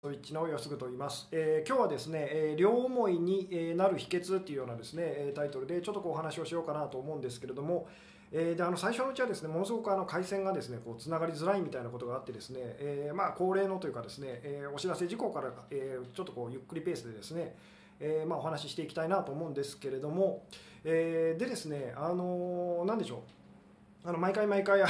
スイッチの安ぐと言います、えー、今日はですね、えー、両思いになる秘訣っていうようなですねタイトルでちょっとこうお話をしようかなと思うんですけれども、えー、であの最初のうちはですねものすごくあの回線がですねこうつながりづらいみたいなことがあってですね、えー、まあ恒例のというかですね、えー、お知らせ事項から、えー、ちょっとこうゆっくりペースでですねえーまあ、お話ししていきたいなと思うんですけれども、えー、でですね、あのー、なんでしょう、あの毎回毎回 あ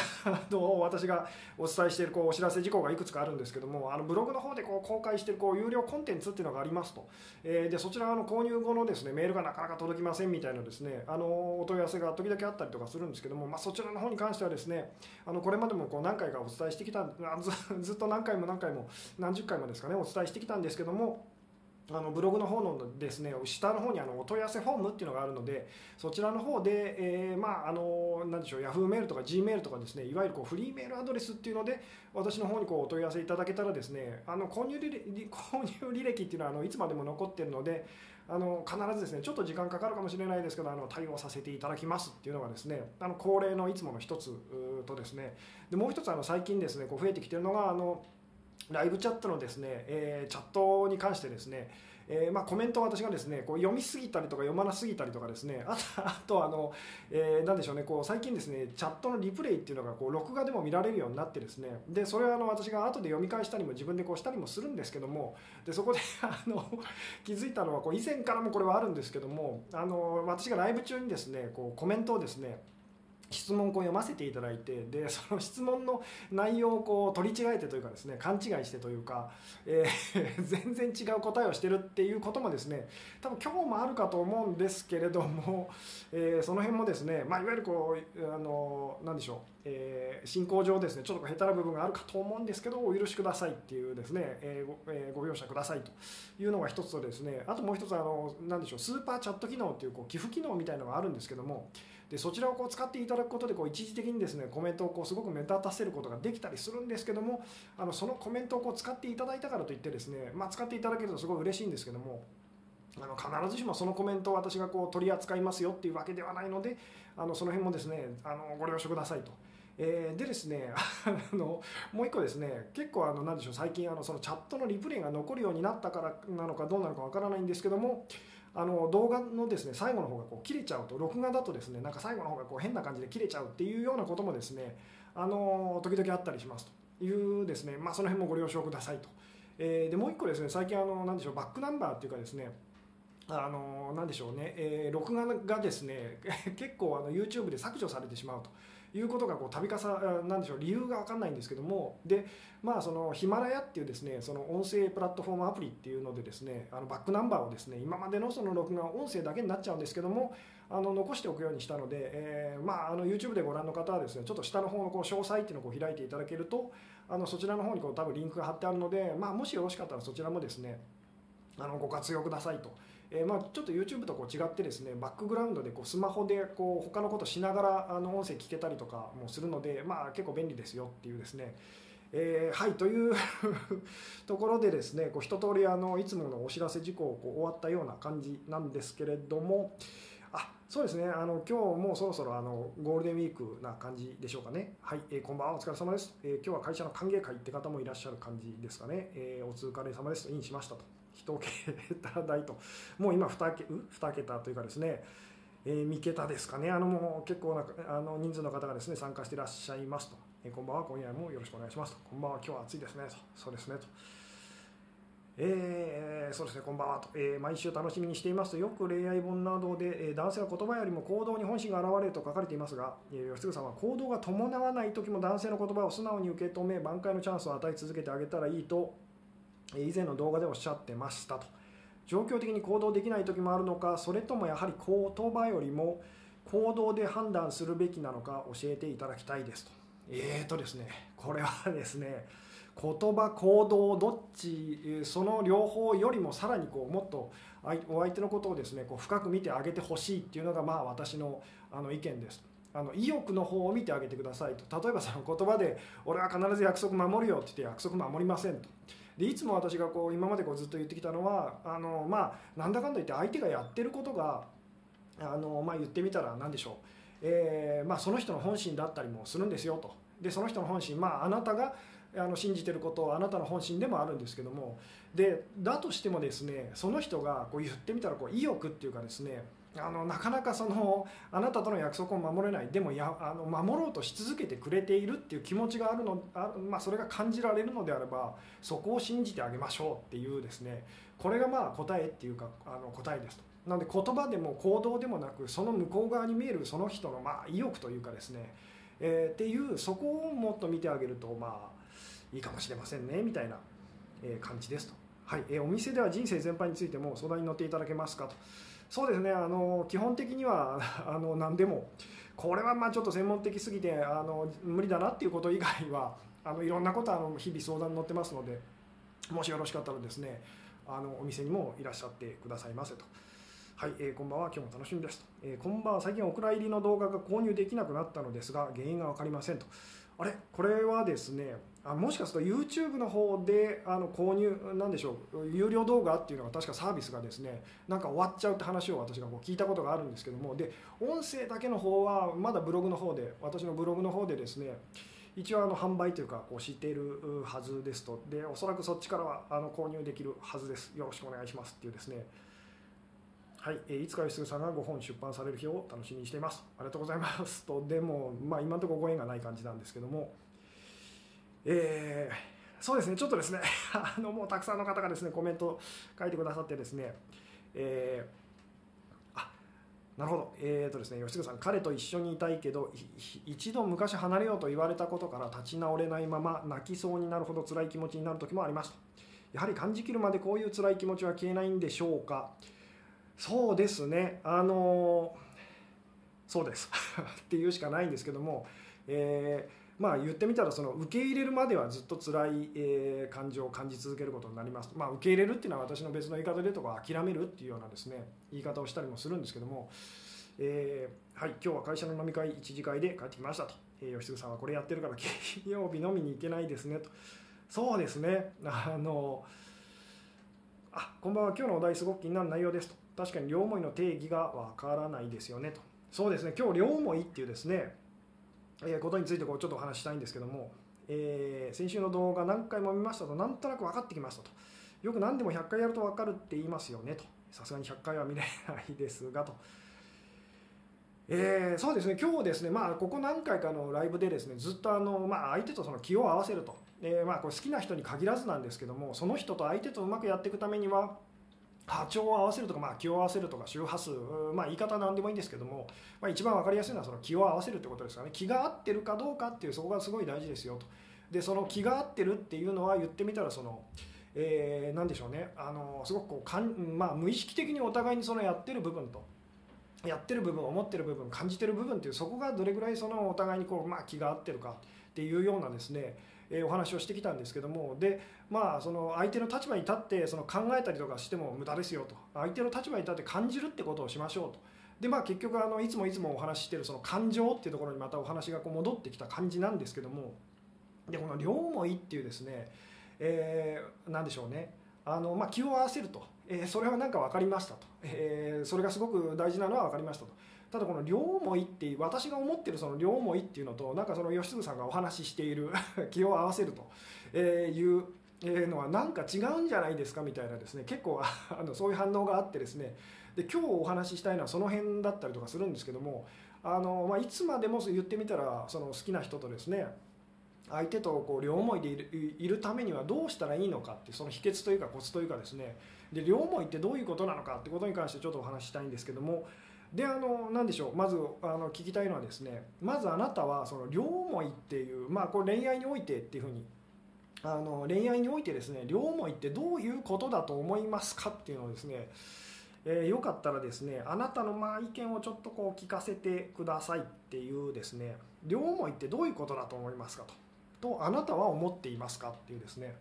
の私がお伝えしているこうお知らせ事項がいくつかあるんですけどもあのブログの方でこう公開しているこう有料コンテンツっていうのがありますと、えー、でそちらの購入後のですねメールがなかなか届きませんみたいなですねあのお問い合わせが時々あったりとかするんですけども、まあ、そちらの方に関してはですねあのこれまでもこう何回かお伝えしてきたず ずっと何回も何回も何十回もですかねお伝えしてきたんですけどもあのブログの方のですね下の方にあのお問い合わせフォームっていうのがあるのでそちらの方で、えー、まああの何でしょう Yahoo メールとか G メールとかですねいわゆるこうフリーメールアドレスっていうので私の方にこうお問い合わせいただけたらですねあの購入履歴購入履歴っていうのはあのいつまでも残ってるのであの必ずですねちょっと時間かかるかもしれないですけどあの対応させていただきますっていうのがですねあの恒例のいつもの一つとですねでもう一つあの最近ですねこう増えてきてるのがあのライブチャットのですね、えー、チャットに関してですね、えー、まあ、コメントを私がですねこう読みすぎたりとか読まなすぎたりとかですねあとあとあの、えー、なんでしょうねこう最近ですねチャットのリプレイっていうのがこう録画でも見られるようになってですねでそれはあの私が後で読み返したりも自分でこうしたりもするんですけどもでそこで あの気づいたのはこう以前からもこれはあるんですけどもあの私がライブ中にですねこうコメントをですね質問を読ませていただいてでその質問の内容をこう取り違えてというかですね勘違いしてというか、えー、全然違う答えをしてるっていうこともですね多分今日もあるかと思うんですけれども、えー、その辺もですね、まあ、いわゆるこうあの何でしょう、えー、進行上ですねちょっと下手な部分があるかと思うんですけどお許しくださいっていうですね、えごえー、ご容赦くださいというのが一つとですねあともう一つあの何でしょうスーパーチャット機能っていうこう寄付機能みたいなのがあるんですけどもでそちらをこう使っていただくことでこう一時的にですねコメントをこうすごく目立たせることができたりするんですけどもあのそのコメントをこう使っていただいたからといってですね、まあ、使っていただけるとすごい嬉しいんですけどもあの必ずしもそのコメントを私がこう取り扱いますよっていうわけではないのであのその辺もですねあのご了承くださいと。えー、でですね あのもう一個ですね結構あの何でしょう最近あのそのチャットのリプレイが残るようになったからなのかどうなのかわからないんですけどもあの動画のですね最後の方がこう切れちゃうと録画だとですねなんか最後の方がこう変な感じで切れちゃうっていうようなこともですねあの時々あったりしますというですねまあその辺もご了承くださいと、えー、でもう一個ですね最近あの何でしょうバックナンバーっていうかですねあの何でしょうね、え、録画がですね 結構あの YouTube で削除されてしまうと。いうことがこう度重なんでしょう理由が分かんないんですけどもでまあそのヒマラヤっていうですねその音声プラットフォームアプリっていうのでですねあのバックナンバーをですね今までのその録画音声だけになっちゃうんですけどもあの残しておくようにしたので、えー、まああの YouTube でご覧の方はですねちょっと下の方のこう詳細っていうのをこう開いていただけるとあのそちらの方にこう多分リンクが貼ってあるので、まあ、もしよろしかったらそちらもですねあのご活用くださいと。えー、まあ、ちょっと YouTube とこう違ってですねバックグラウンドでこうスマホでこう他のことしながらあの音声聞けたりとかもするので、まあ、結構便利ですよっていうですねえー、はいという ところでですねこう一通りありいつものお知らせ事項をこう終わったような感じなんですけれどもあそうですねあの今日もそろそろあのゴールデンウィークな感じでしょうかね。はい、えー、こんばんはお疲れ様です、えー、今日は会社の歓迎会って方もいらっしゃる感じですかね、え、お疲れ様です。とインしましたと。1桁。台と、もう今 2, 桁2桁というかですね、えー、3桁ですかね、あのもう結構なあの人数の方がですね参加していらっしゃいますと、えー、こんばんは、今夜もよろしくお願いしますと、こんばんは、今日は暑いですね。と、そうですね。と。えー、そうですね、こんばんは。と、えー、毎週楽しみにしていますと、よく恋愛本などで、えー、男性は言葉よりも行動に本心が現れると書かれていますが、えー、吉嗣さんは行動が伴わない時も男性の言葉を素直に受け止め、挽回のチャンスを与え続けてあげたらいいと以前の動画でおっしゃってましたと。状況的に行動できない時もあるのかそれともやはり言葉よりも行動で判断するべきなのか教えていただきたいですと。えーとですねこれはですね言葉行動どっちその両方よりもさらにこうもっとお相手のことをですねこう深く見てあげてほしいっていうのがまあ私のあの意見です。あの意欲の方を見てあげてくださいと。例えばその言葉で「俺は必ず約束守るよ」って言って約束守りませんと。でいつも私がこう今までこうずっと言ってきたのはあの、まあ、なんだかんだ言って相手がやってることがあの、まあ、言ってみたら何でしょう、えーまあ、その人の本心だったりもするんですよと。でその人の本心、まあ、あなたがあの信じてることあなたの本心でもあるんですけども。でだとしてもですねその人がこう言ってみたらこう意欲っていうかですねあのなかなかそのあなたとの約束を守れないでもやあの守ろうとし続けてくれているっていう気持ちがあるのあ、まあ、それが感じられるのであればそこを信じてあげましょうっていうですねこれがまあ答えっていうかあの答えですと。なので言葉でも行動でもなくその向こう側に見えるその人のまあ意欲というかですね、えー、っていうそこをもっと見てあげるとまあいいかもしれませんねみたいな感じですと。はい、えお店では人生全般についても相談に乗っていただけますかと。そうですねあの基本的には あの何でもこれはまあちょっと専門的すぎてあの無理だなっていうこと以外はあのいろんなことあの日々相談に乗ってますのでもしよろしかったらですねあのお店にもいらっしゃってくださいませと。はい、えー、こんばんは。今日も楽しみですと。えー、こんばんは。最近お蔵入りの動画が購入できなくなったのですが、原因が分かりませんと。あれ？これはですね、あもしかすると YouTube の方であの購入なんでしょう有料動画っていうのが確かサービスがですねなんか終わっちゃうって話を私がこう聞いたことがあるんですけども。で音声だけの方はまだブログの方で私のブログの方でですね一応あの販売というかこう知っているはずですと。でおそらくそっちからはあの購入できるはずです。よろしくお願いしますっていうですね。はい、えいつか吉嗣さんが5本出版される日を楽しみにしていますありがとうございます とでもまあ今のところご縁がない感じなんですけどもえー、そうですね、ちょっとですね、あのもうたくさんの方がですねコメント書いてくださってですね、えー、あなるほど、えーとですね、吉塚さん、彼と一緒にいたいけど、一度昔離れようと言われたことから立ち直れないまま泣きそうになるほど辛い気持ちになる時もありますと。やはり感じきるまでこういう辛い気持ちは消えないんでしょうか。そうですね、あのそうです。っていうしかないんですけども、えーまあ言ってみたらその受け入れるまではずっと辛い、え感情を感じ続けることになります、まあ、受け入れるっていうのは私の別の言い方でとか諦めるっていうようなですね言い方をしたりもするんですけども、えー、はい今日は会社の飲み会一次会で帰ってきましたと、えー、吉嗣さんはこれやってるから金曜日飲みに行けないですねと。そうですね。あのあこんばんは。今日のお題すごく気になる内容ですと。確かに両思いの定義がわからないですよねと。そうですね。今日両思いっていうですねえことについてこうちょっとお話したいんですけども、えー、先週の動画何回も見ましたとなんとなく分かってきましたと。よく何でも100回やると分かるって言いますよねと。さすがに100回は見れないですがと。えー、そうですね。今日ですね、まあ、ここ何回かのライブでですねずっとあの、まあ、相手とその気を合わせると、えー、まあ、これ好きな人に限らずなんですけどもその人と相手とうまくやっていくためには波長を合わせるとか、まあ、気を合わせるとか周波数、まあ、言い方は何でもいいんですけども、まあ、一番分かりやすいのはその気を合わせるってことですからね。気が合ってるかどうかっていうそこがすごい大事ですよと。でその気が合ってるっていうのは言ってみたらその、えー、何でしょうね。あのすごくこうかん、まあ、無意識的にお互いにそのやってる部分とやってる部分思ってる部分感じてる部分っていうそこがどれぐらいそのお互いにこう、まあ、気が合ってるかっていうようなですねえお話をしてきたんですけども。でまあその相手の立場に立ってその考えたりとかしても無駄ですよと。相手の立場に立って感じるってことをしましょうと。でまあ、結局あのいつもいつもお話ししてるその感情っていうところにまたお話がこう戻ってきた感じなんですけども。でこの両思いっていうですね、えー、何でしょうね。あの、まあ、気を合わせると、えー、それは何か分かりましたと、えー、それがすごく大事なのは分かりましたと。ただこの両思いっていう私が思ってるその両思いっていうのとなんかその吉純さんがお話ししている 気を合わせると。いうのはなんか違うんじゃないですかみたいなですね結構 あのそういう反応があってですね。で今日お話ししたいのはその辺だったりとかするんですけどもあの、まあ、いつまでも言ってみたらその好きな人とですね相手とこう両思いでいるいるためにはどうしたらいいのかってその秘訣というかコツというかですね。で両思いってどういうことなのかってことに関してちょっとお話ししたいんですけども。であの何でしょう。まずあの聞きたいのはですねまずあなたはその両思いっていうまあこれ恋愛においてっていうふうにあの恋愛においてですね両思いってどういうことだと思いますかっていうのをですね、えー、よかったらですねあなたのまあ意見をちょっとこう聞かせてくださいっていうですね両思いってどういうことだと思いますかととあなたは思っていますかっていうですね。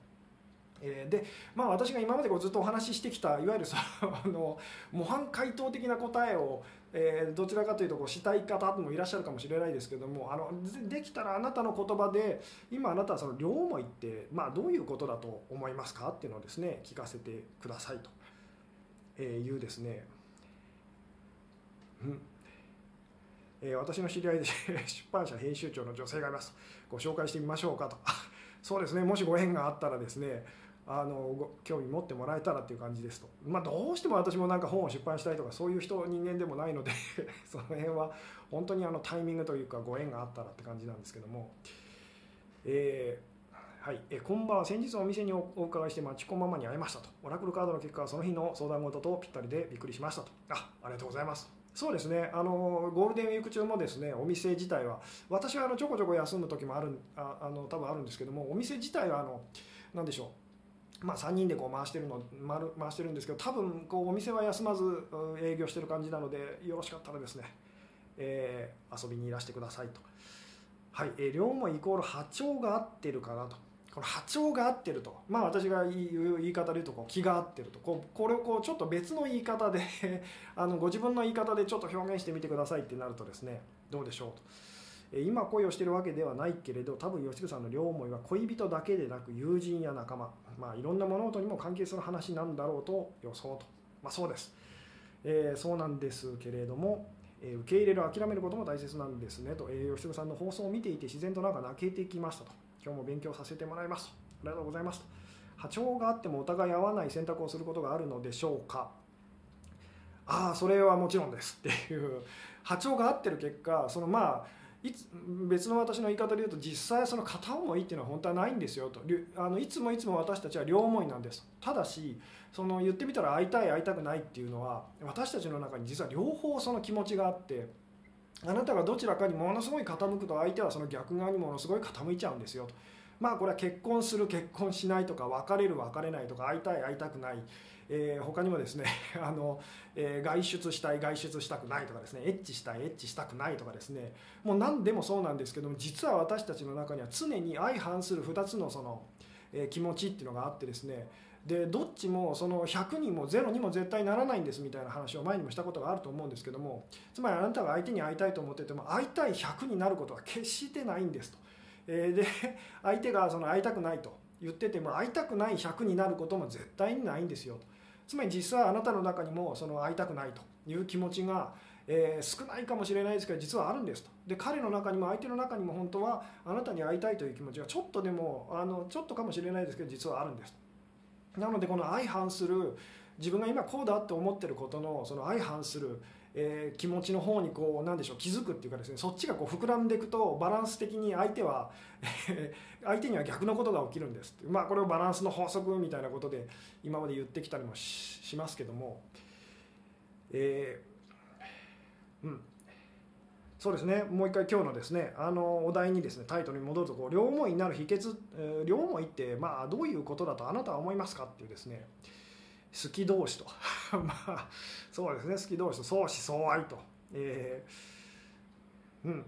え、でまあ私が今までこうずっとお話ししてきたいわゆるその模範解答的な答えを、えー、どちらかというとこうしたい方もいらっしゃるかもしれないですけどもあのできたらあなたの言葉で今あなたはその両思いって、まあ、どういうことだと思いますかっていうのをですね聞かせてくださいというですね、うん。えー、私の知り合いで 出版社編集長の女性がいます。ご紹介してみましょうかと。そうですね。もしご縁があったらですねあのご興味持ってもらえたらっていう感じですと、まあ、どうしても私もなんか本を出版したいとかそういう人人間でもないので その辺は本当にあのタイミングというかご縁があったらって感じなんですけども、えー、はい、えこんばんは先日お店にお伺いしてマチコママに会いましたと。オラクルカードの結果はその日の相談事とぴったりでびっくりしましたと。あありがとうございます。そうですね。あのゴールデンウィーク中もですねお店自体は私はあのちょこちょこ休む時もあるああの多分あるんですけどもお店自体はあの何でしょう。まあ、3人でこう回してるの回してるんですけど多分こうお店は休まず営業してる感じなのでよろしかったらですね、えー、遊びにいらしてくださいと。はい、えー、両もイコール波長が合ってるかなと。この波長が合ってると、まあ、私が言う言い方で言うとこう気が合ってるとこうこれをこうちょっと別の言い方で あのご自分の言い方でちょっと表現してみてくださいってなるとですねどうでしょうと。今恋をしてるわけではないけれど多分吉純さんの両思いは恋人だけでなく友人や仲間、まあ、いろんな物事にも関係する話なんだろうと予想と、まあ、そうです、えー、そうなんですけれども、えー、受け入れる諦めることも大切なんですねと、えー、吉純さんの放送を見ていて自然となんか泣けてきましたと。今日も勉強させてもらいますと。ありがとうございますと。波長があってもお互い合わない選択をすることがあるのでしょうか。ああそれはもちろんです。っていう。波長が合ってる結果そのまあいつ別の私の言い方で言うと実際その片思いっていうのは本当はないんですよと。あのいつもいつも私たちは両思いなんです。ただしその言ってみたら会いたい会いたくないっていうのは私たちの中に実は両方その気持ちがあってあなたがどちらかにものすごい傾くと相手はその逆側にものすごい傾いちゃうんですよと。まあこれは結婚する結婚しないとか別れる別れないとか会いたい会いたくない。えー、他にもですね あの、えー、外出したい外出したくないとかですねエッチしたいエッチしたくないとかですねもう何でもそうなんですけども実は私たちの中には常に相反する2つのその、えー、気持ちっていうのがあってですねでどっちもその100にも0にも絶対ならないんですみたいな話を前にもしたことがあると思うんですけどもつまりあなたが相手に会いたいと思ってても会いたい100になることは決してないんですと。えー、で相手がその会いたくないと言ってても会いたくない100になることも絶対にないんですよと。つまり実はあなたの中にもその会いたくないという気持ちが、えー、少ないかもしれないですけど実はあるんですと。で彼の中にも相手の中にも本当はあなたに会いたいという気持ちがちょっとでもあのちょっとかもしれないですけど実はあるんですなのでこの相反する自分が今こうだって思ってることのその相反するえー、気持ちの方にこうなんでしょう気づくっていうかですねそっちがこう膨らんでいくとバランス的に相手は 相手には逆のことが起きるんですまあこれをバランスの法則みたいなことで今まで言ってきたりもしますけども、えー、うん。そうですね。もう一回今日のですねあのお題にですねタイトルに戻るとこう両思いになる秘訣、えー、両思いってまあどういうことだとあなたは思いますかっていうですね。好き同士と。まあそうですね好き同士と。相思相愛と、えー、うん。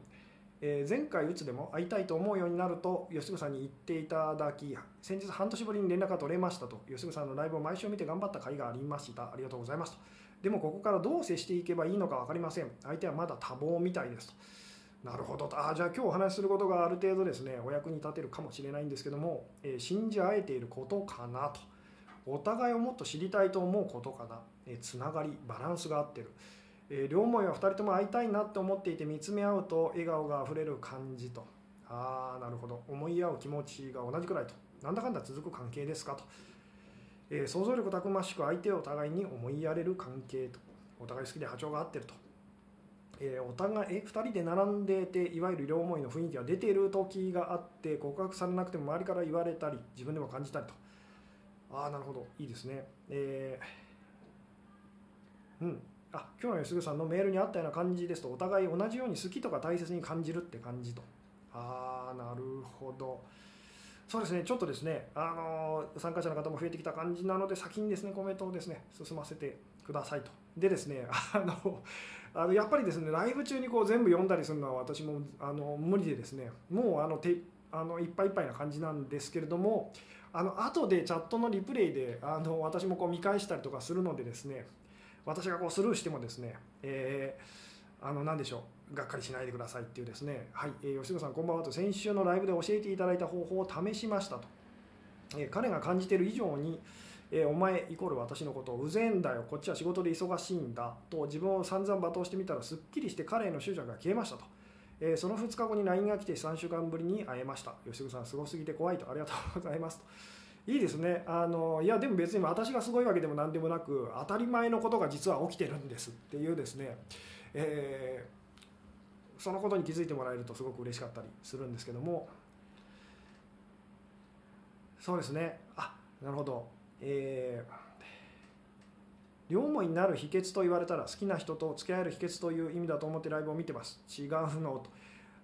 えー、前回うつでも会いたいと思うようになると吉純さんに言っていただき先日半年ぶりに連絡が取れましたと。吉純さんのライブを毎週見て頑張った甲斐がありました。ありがとうございますと。でもここからどう接していけばいいのか分かりません。相手はまだ多忙みたいですと。なるほどあじゃあ今日お話しすることがある程度ですねお役に立てるかもしれないんですけども、えー、信じ合えていることかなと。お互いをもっと知りたいと思うことかな、えつながりバランスが合ってる、え両思いは2人とも会いたいなって思っていて見つめ合うと笑顔があふれる感じと。ああなるほど。思い合う気持ちが同じくらいと。なんだかんだ続く関係ですかと、えー、想像力たくましく相手をお互いに思いやれる関係と。お互い好きで波長が合ってると、えー、お互いえ2人で並んでていわゆる両思いの雰囲気が出ている時があって告白されなくても周りから言われたり自分でも感じたりと。ああなるほど。いいですね。えー、うん。あ今日の吉純さんのメールにあったような感じですと。お互い同じように好きとか大切に感じるって感じと。ああなるほど。そうですね。ちょっとですねあの参加者の方も増えてきた感じなので先にですねコメントをですね進ませてくださいと。でですね あのあのやっぱりですねライブ中にこう全部読んだりするのは私もあの無理でですねもうあのてあのいっぱいいっぱいな感じなんですけれどもあの後でチャットのリプレイであの私もこう見返したりとかするのでですね私がこうスルーしてもですね、えー、あの何でしょうがっかりしないでくださいっていうですねはい、えー、吉野さんこんばんはと先週のライブで教えていただいた方法を試しましたと、えー、彼が感じている以上にえー、お前イコール私のことをうぜんだよこっちは仕事で忙しいんだと自分を散々罵倒してみたらすっきりして彼への執着が消えましたと。えーその2日後に LINE が来て3週間ぶりに会えました。吉純さんすごすぎて怖いと。ありがとうございますと。いいですね。あのいやでも別に私がすごいわけでも何でもなく当たり前のことが実は起きてるんですっていうですね、えーそのことに気づいてもらえるとすごく嬉しかったりするんですけども。そうですね。あなるほど。えー両思いになる秘訣と言われたら好きな人と付き合える秘訣という意味だと思ってライブを見てます。違うのと。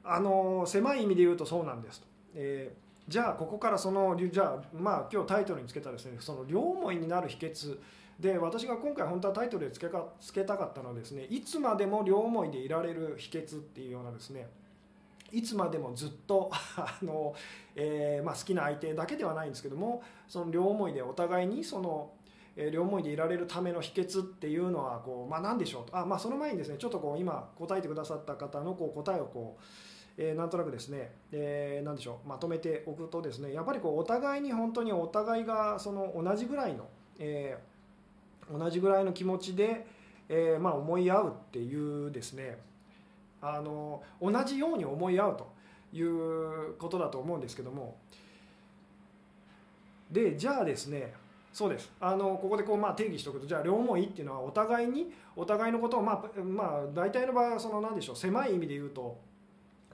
あの狭い意味で言うとそうなんです。と、えーじゃあここからそのじゃあまあ今日タイトルにつけたですねその両思いになる秘訣で私が今回本当はタイトルでつけかつけたかったのはですねいつまでも両思いでいられる秘訣っていうようなですねいつまでもずっと あの、えーまあ、好きな相手だけではないんですけどもその両思いでお互いにその、両思いでいられるための秘訣っていうのはこう、まあ、何でしょうと。あ、まあ、その前にですねちょっとこう今答えてくださった方のこう答えをこうえーなんとなくですね、えーなんでしょうまとめておくとですねやっぱりこうお互いに本当にお互いがその同じぐらいの、えー同じぐらいの気持ちで、えまあ、思い合うっていうですねあの同じように思い合うということだと思うんですけども。でじゃあですねそうですあのここでこうまあ定義しておくとじゃあ両思いっていうのはお互いにお互いのことをまあまあ大体の場合はその何でしょう狭い意味で言うと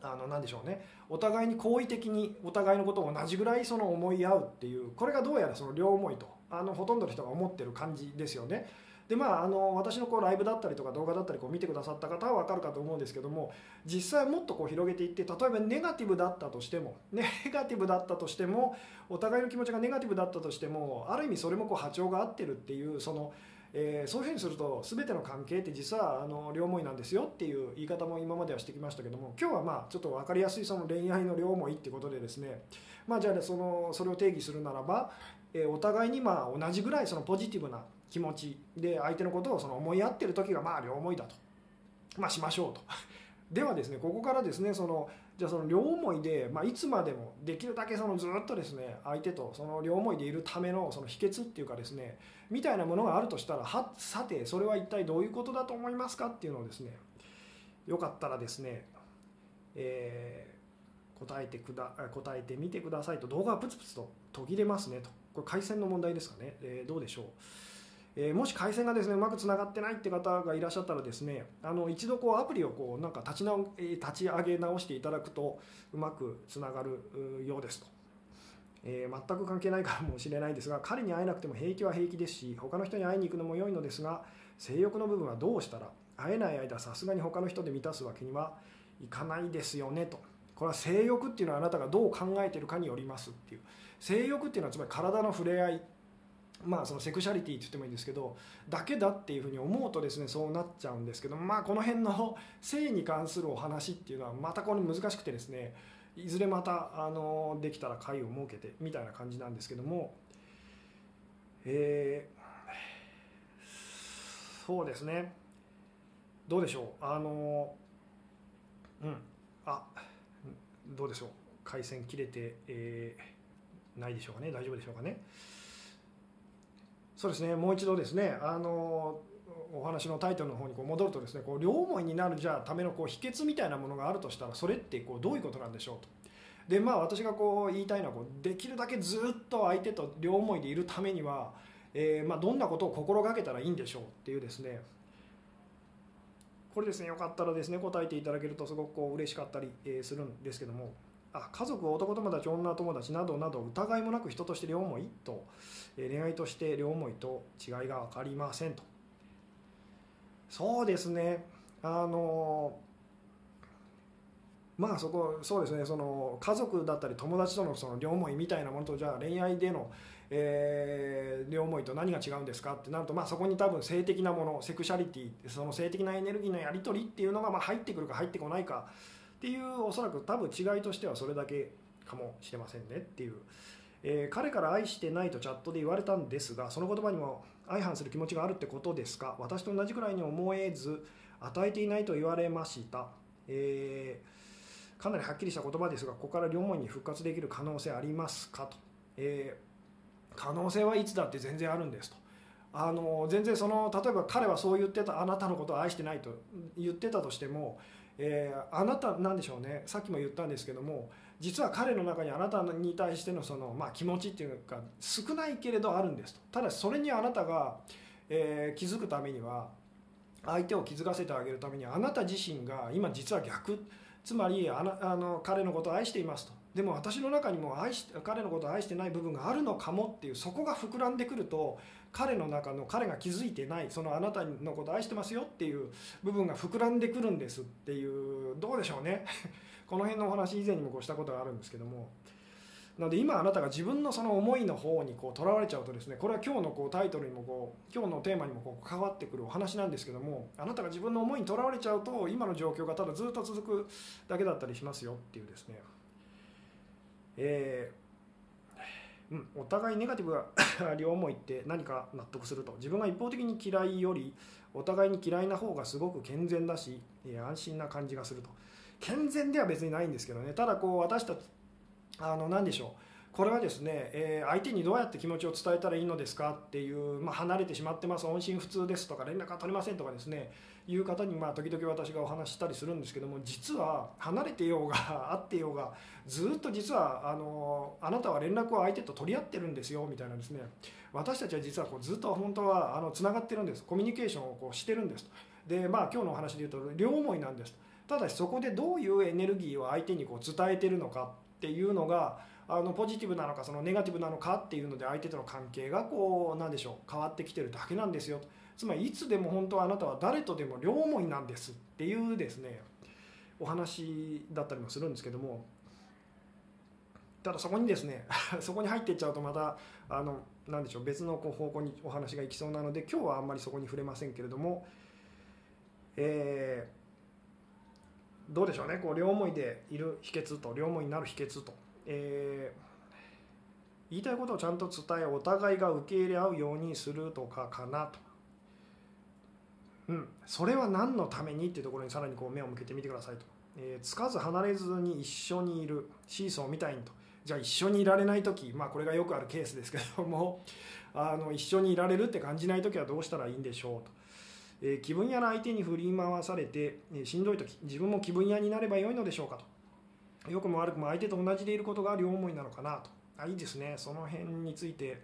あの何でしょうねお互いに好意的にお互いのことを同じぐらいその思い合うっていうこれがどうやらその両思いとあのほとんどの人が思ってる感じですよね。でまあ、あの私のこうライブだったりとか動画だったりこう見てくださった方は分かるかと思うんですけども実際もっとこう広げていって例えばネガティブだったとしても ネガティブだったとしてもお互いの気持ちがネガティブだったとしてもある意味それもこう波長が合ってるっていうその、えーそういうふうにすると全ての関係って実はあの両思いなんですよっていう言い方も今まではしてきましたけども今日はまあちょっと分かりやすいその恋愛の両思いってことでですねまあじゃあそのそれを定義するならばえーお互いにまあ同じぐらいそのポジティブな気持ち。で相手のことをその思い合ってる時がまあ両思いだと、まあ、しましょうと。ではですねここからですねそのじゃあその両思いで、まあ、いつまでもできるだけそのずっとですね相手とその両思いでいるためのその秘訣っていうかですねみたいなものがあるとしたらはさてそれは一体どういうことだと思いますかっていうのをですねよかったらですね、えー答えてくだ答えてみてくださいと。動画がプツプツと途切れますねと。これ回線の問題ですかね、えーどうでしょう、えーもし回線がですねうまくつながってないって方がいらっしゃったらですねあの一度こうアプリをこうなんか立ち直、え立ち上げ直していただくとうまくつながるようですと。えー全く関係ないかもしれないですが彼に会えなくても平気は平気ですし他の人に会いに行くのも良いのですが性欲の部分はどうしたら会えない間さすがに他の人で満たすわけにはいかないですよねとこれは性欲っていうのはあなたがどう考えてるかによりますっていう性欲っていうのはつまり体の触れ合いまあそのセクシャリティって言ってもいいんですけどだけだっていうふうに思うとですねそうなっちゃうんですけどまあこの辺の性に関するお話っていうのはまたこれ難しくてですねいずれまたあのできたら会を設けてみたいな感じなんですけどもえーそうですね。どうでしょう？あのうん。あどうでしょう？回線切れて、えーないでしょうかね？大丈夫でしょうかね？そうですね。もう一度ですねあのお話のタイトルの方にこう戻るとですねこう両思いになるじゃあためのこう秘訣みたいなものがあるとしたらそれってこうどういうことなんでしょうと。でまあ私がこう言いたいのはこうできるだけずっと相手と両思いでいるためには、えーまあ、どんなことを心がけたらいいんでしょうっていうですね。これですねよかったらですね答えていただけるとすごくこう嬉しかったりえするんですけども。あ家族男友達女友達などなど疑いもなく人として両思い？と、え恋愛として両思いと違いが分かりませんと。そうですね。あのまあそこそうですね。その家族だったり友達とのその両思いみたいなものとじゃあ恋愛での、えー両思いと何が違うんですかってなると、まあ、そこに多分性的なものセクシャリティその性的なエネルギーのやり取りっていうのがま入ってくるか入ってこないかっていうおそらく多分違いとしてはそれだけかもしれませんねっていう、えー彼から愛してないとチャットで言われたんですがその言葉にも相反する気持ちがあるってことですか？私と同じくらいに思えず与えていないと言われました、えーかなりはっきりした言葉ですがここから両思いに復活できる可能性ありますかと、えー可能性はいつだって全然あるんですと。あの全然その例えば彼はそう言ってたあなたのことを愛してないと言ってたとしても、えー、あなたなんでしょうね。さっきも言ったんですけども実は彼の中にあなたに対してのその、まあ、気持ちっていうか少ないけれどあるんですと。ただそれにあなたが、えー、気づくためには相手を気づかせてあげるためにあなた自身が今実は逆。つまりあのあの彼のことを愛していますと。でも私の中にも愛し彼のことを愛してない部分があるのかもっていうそこが膨らんでくると彼の中の彼が気づいてないそのあなたのこと愛してますよっていう部分が膨らんでくるんですっていうどうでしょうね。この辺のお話以前にもこうしたことがあるんですけども。なので今あなたが自分のその思いの方にこうとらわれちゃうとですねこれは今日のこうタイトルにもこう今日のテーマにもこう関わってくるお話なんですけどもあなたが自分の思いにとらわれちゃうと今の状況がただずっと続くだけだったりしますよっていうですね。えー、うん、お互いネガティブが両思いって何か納得すると。自分が一方的に嫌いよりお互いに嫌いな方がすごく健全だし、え、安心な感じがすると。健全では別にないんですけどね。ただこう私たちあの何でしょう。これはですね、えー、相手にどうやって気持ちを伝えたらいいのですかっていう、まあ、離れてしまってます。音信不通ですとか連絡が取れませんとかですね。いう方にまあ時々私がお話したりするんですけども実は離れてようが会ってようがずっと実はあのあなたは連絡を相手と取り合ってるんですよみたいなですね。私たちは実はこうずっと本当はあのつながってるんです。コミュニケーションをこうしてるんです。でまあ今日のお話で言うと両思いなんです。ただしそこでどういうエネルギーを相手にこう伝えてるのかっていうのがあのポジティブなのかそのネガティブなのかっていうので相手との関係がこうなんでしょう変わってきてるだけなんですよ。つまりいつでも本当はあなたは誰とでも両思いなんですっていうですねお話だったりもするんですけども。ただそこにですね そこに入っていっちゃうとまたあのなんでしょう別のこう方向にお話がいきそうなので今日はあんまりそこに触れませんけれども。えーどうでしょうねこう両思いでいる秘訣と両思いになる秘訣と、えー、言いたいことをちゃんと伝えお互いが受け入れ合うようにするとかかなと、うん、それは何のためにっていうところにさらにこう目を向けてみてくださいと、えー、つかず離れずに一緒にいる。シーソーみたいにと。じゃあ一緒にいられない時。まあこれがよくあるケースですけども。あの一緒にいられるって感じない時はどうしたらいいんでしょうと。えー、気分屋な相手に振り回されて、えー、しんどい時。自分も気分屋になればよいのでしょうかと。良くも悪くも相手と同じでいることが両思いなのかなと。あいいですね。その辺について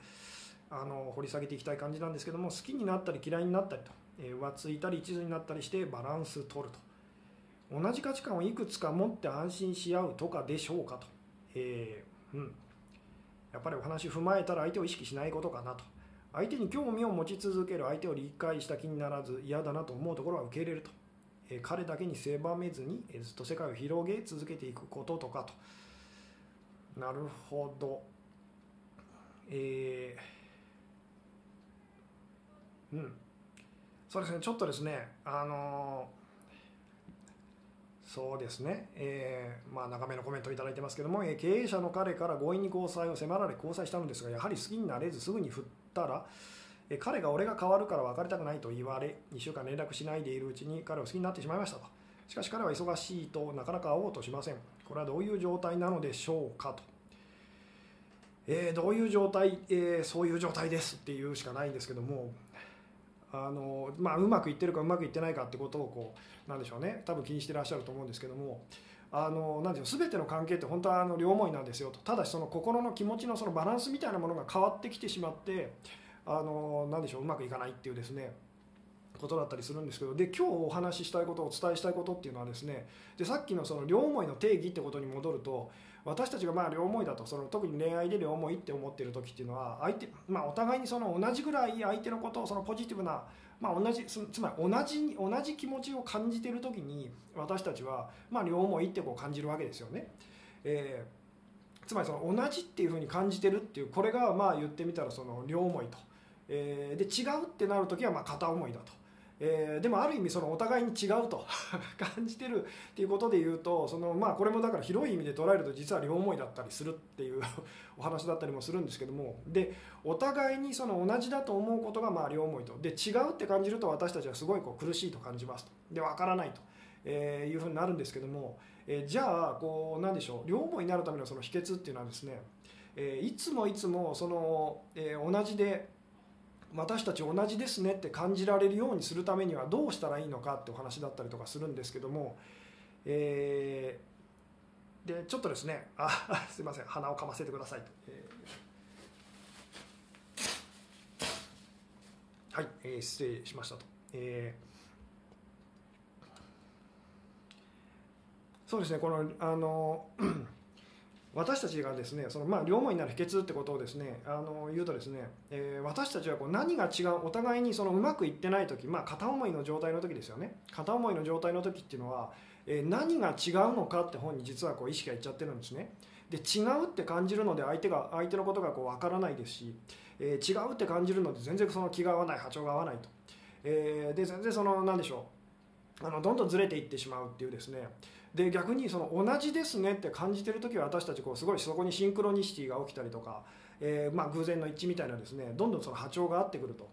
あの掘り下げていきたい感じなんですけども好きになったり嫌いになったりと、えー、浮ついたり一途になったりしてバランス取ると。同じ価値観をいくつか持って安心し合うとかでしょうかと、えー、うん、やっぱりお話踏まえたら相手を意識しないことかなと。相手に興味を持ち続ける相手を理解した気にならず嫌だなと思うところは受け入れると、彼だけに狭めずに、ずっと世界を広げ続けていくこととかと。なるほど。えー、うん。そうですね。ちょっとですねあのそうですね、えー、まあ、長めのコメントをいただいてますけども、えー、経営者の彼から強引に交際を迫られ交際したのですがやはり好きになれずすぐに振ったら、え、彼が俺が変わるから別れたくないと言われ2週間連絡しないでいるうちに彼を好きになってしまいましたと。しかし彼は忙しいとなかなか会おうとしません。これはどういう状態なのでしょうかと、えどういう状態、えそういう状態ですっていうしかないんですけども。あのまあ、うまくいってるかうまくいってないかってことをこうなんでしょうね。多分気にしてらっしゃると思うんですけども。あのなんでしょう。全ての関係って本当はあの両思いなんですよと。ただしその心の気持ちのそのバランスみたいなものが変わってきてしまってあのなんでしょううまくいかないっていうですねことだったりするんですけどで今日お話ししたいことお伝えしたいことっていうのはですねでさっきのその両思いの定義ってことに戻ると私たちがまあ両思いだとその特に恋愛で両思いって思ってる時っていうのは相手、まあ、お互いにその同じぐらい相手のことをそのポジティブな、まあ、同じつまり同じ同じ気持ちを感じてる時に私たちはまあ両思いってこう感じるわけですよね。えー、つまりその同じっていうふうに感じてるっていうこれがまあ言ってみたらその両思いと。えー、で違うってなる時はま片思いだと。えー、でもある意味そのお互いに違うと 感じてるっていうことで言うとそのまあこれもだから広い意味で捉えると実は両思いだったりするっていう お話だったりもするんですけども。でお互いにその同じだと思うことがまあ両思いと。で違うって感じると私たちはすごいこう苦しいと感じますと。で分からないと、えいうふうになるんですけども、えじゃあこうなんでしょう。両思いになるためのその秘訣っていうのはですね、えいつもいつもその、え同じで私たち同じですねって感じられるようにするためにはどうしたらいいのかってお話だったりとかするんですけども、えー、でちょっとですねあ すいません鼻をかませてください、えー、はい、えー、失礼しましたと、えー、そうですねこのあの私たちがですねそのまあ両思いになる秘訣ってことをですねあの言うとですね、えー、私たちはこう何が違うお互いにそのうまくいってない時、まあ、片思いの状態の時ですよね。片思いの状態の時っていうのは、えー、何が違うのかって本に実はこう意識がいっちゃってるんですね。で違うって感じるので相手が相手のことがこう分からないですし、えー、違うって感じるので全然その気が合わない波長が合わないと、え、で全然その何でしょうあのどんどんずれていってしまうっていうですねで逆にその同じですねって感じてる時は私たちこうすごいそこにシンクロニシティが起きたりとか、えー、まあ偶然の一致みたいなですねどんどんその波長が合ってくると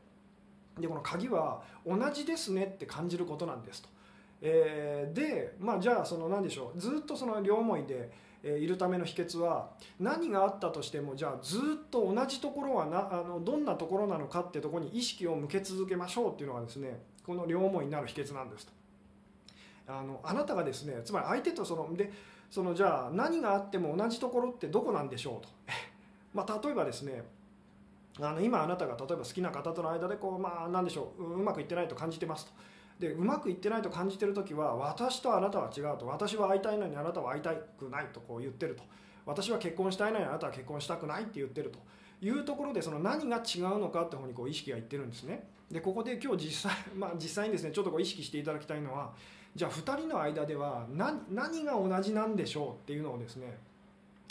でこの鍵は同じですねって感じることなんですと、えー、でまあじゃあその何でしょうずっとその両思いでいるための秘訣は何があったとしてもじゃあずっと同じところはなあのどんなところなのかってとこに意識を向け続けましょうっていうのがですねこの両思いになる秘訣なんですと。あのあなたがですねつまり相手とそのでそのじゃあ何があっても同じところってどこなんでしょうと。まあ例えばですねあの今あなたが例えば好きな方との間でこうまあ何でしょううまくいってないと感じてますと。でうまくいってないと感じてる時は私とあなたは違うと。私は会いたいのにあなたは会いたくないとこう言ってると。私は結婚したいのにあなたは結婚したくないって言ってると。いうところでその何が違うのかって方にこう意識がいってるんですね。でここで今日実際まあ実際にですねちょっとこう意識していただきたいのはじゃあ2人の間では何が同じなんでしょうっていうのをですね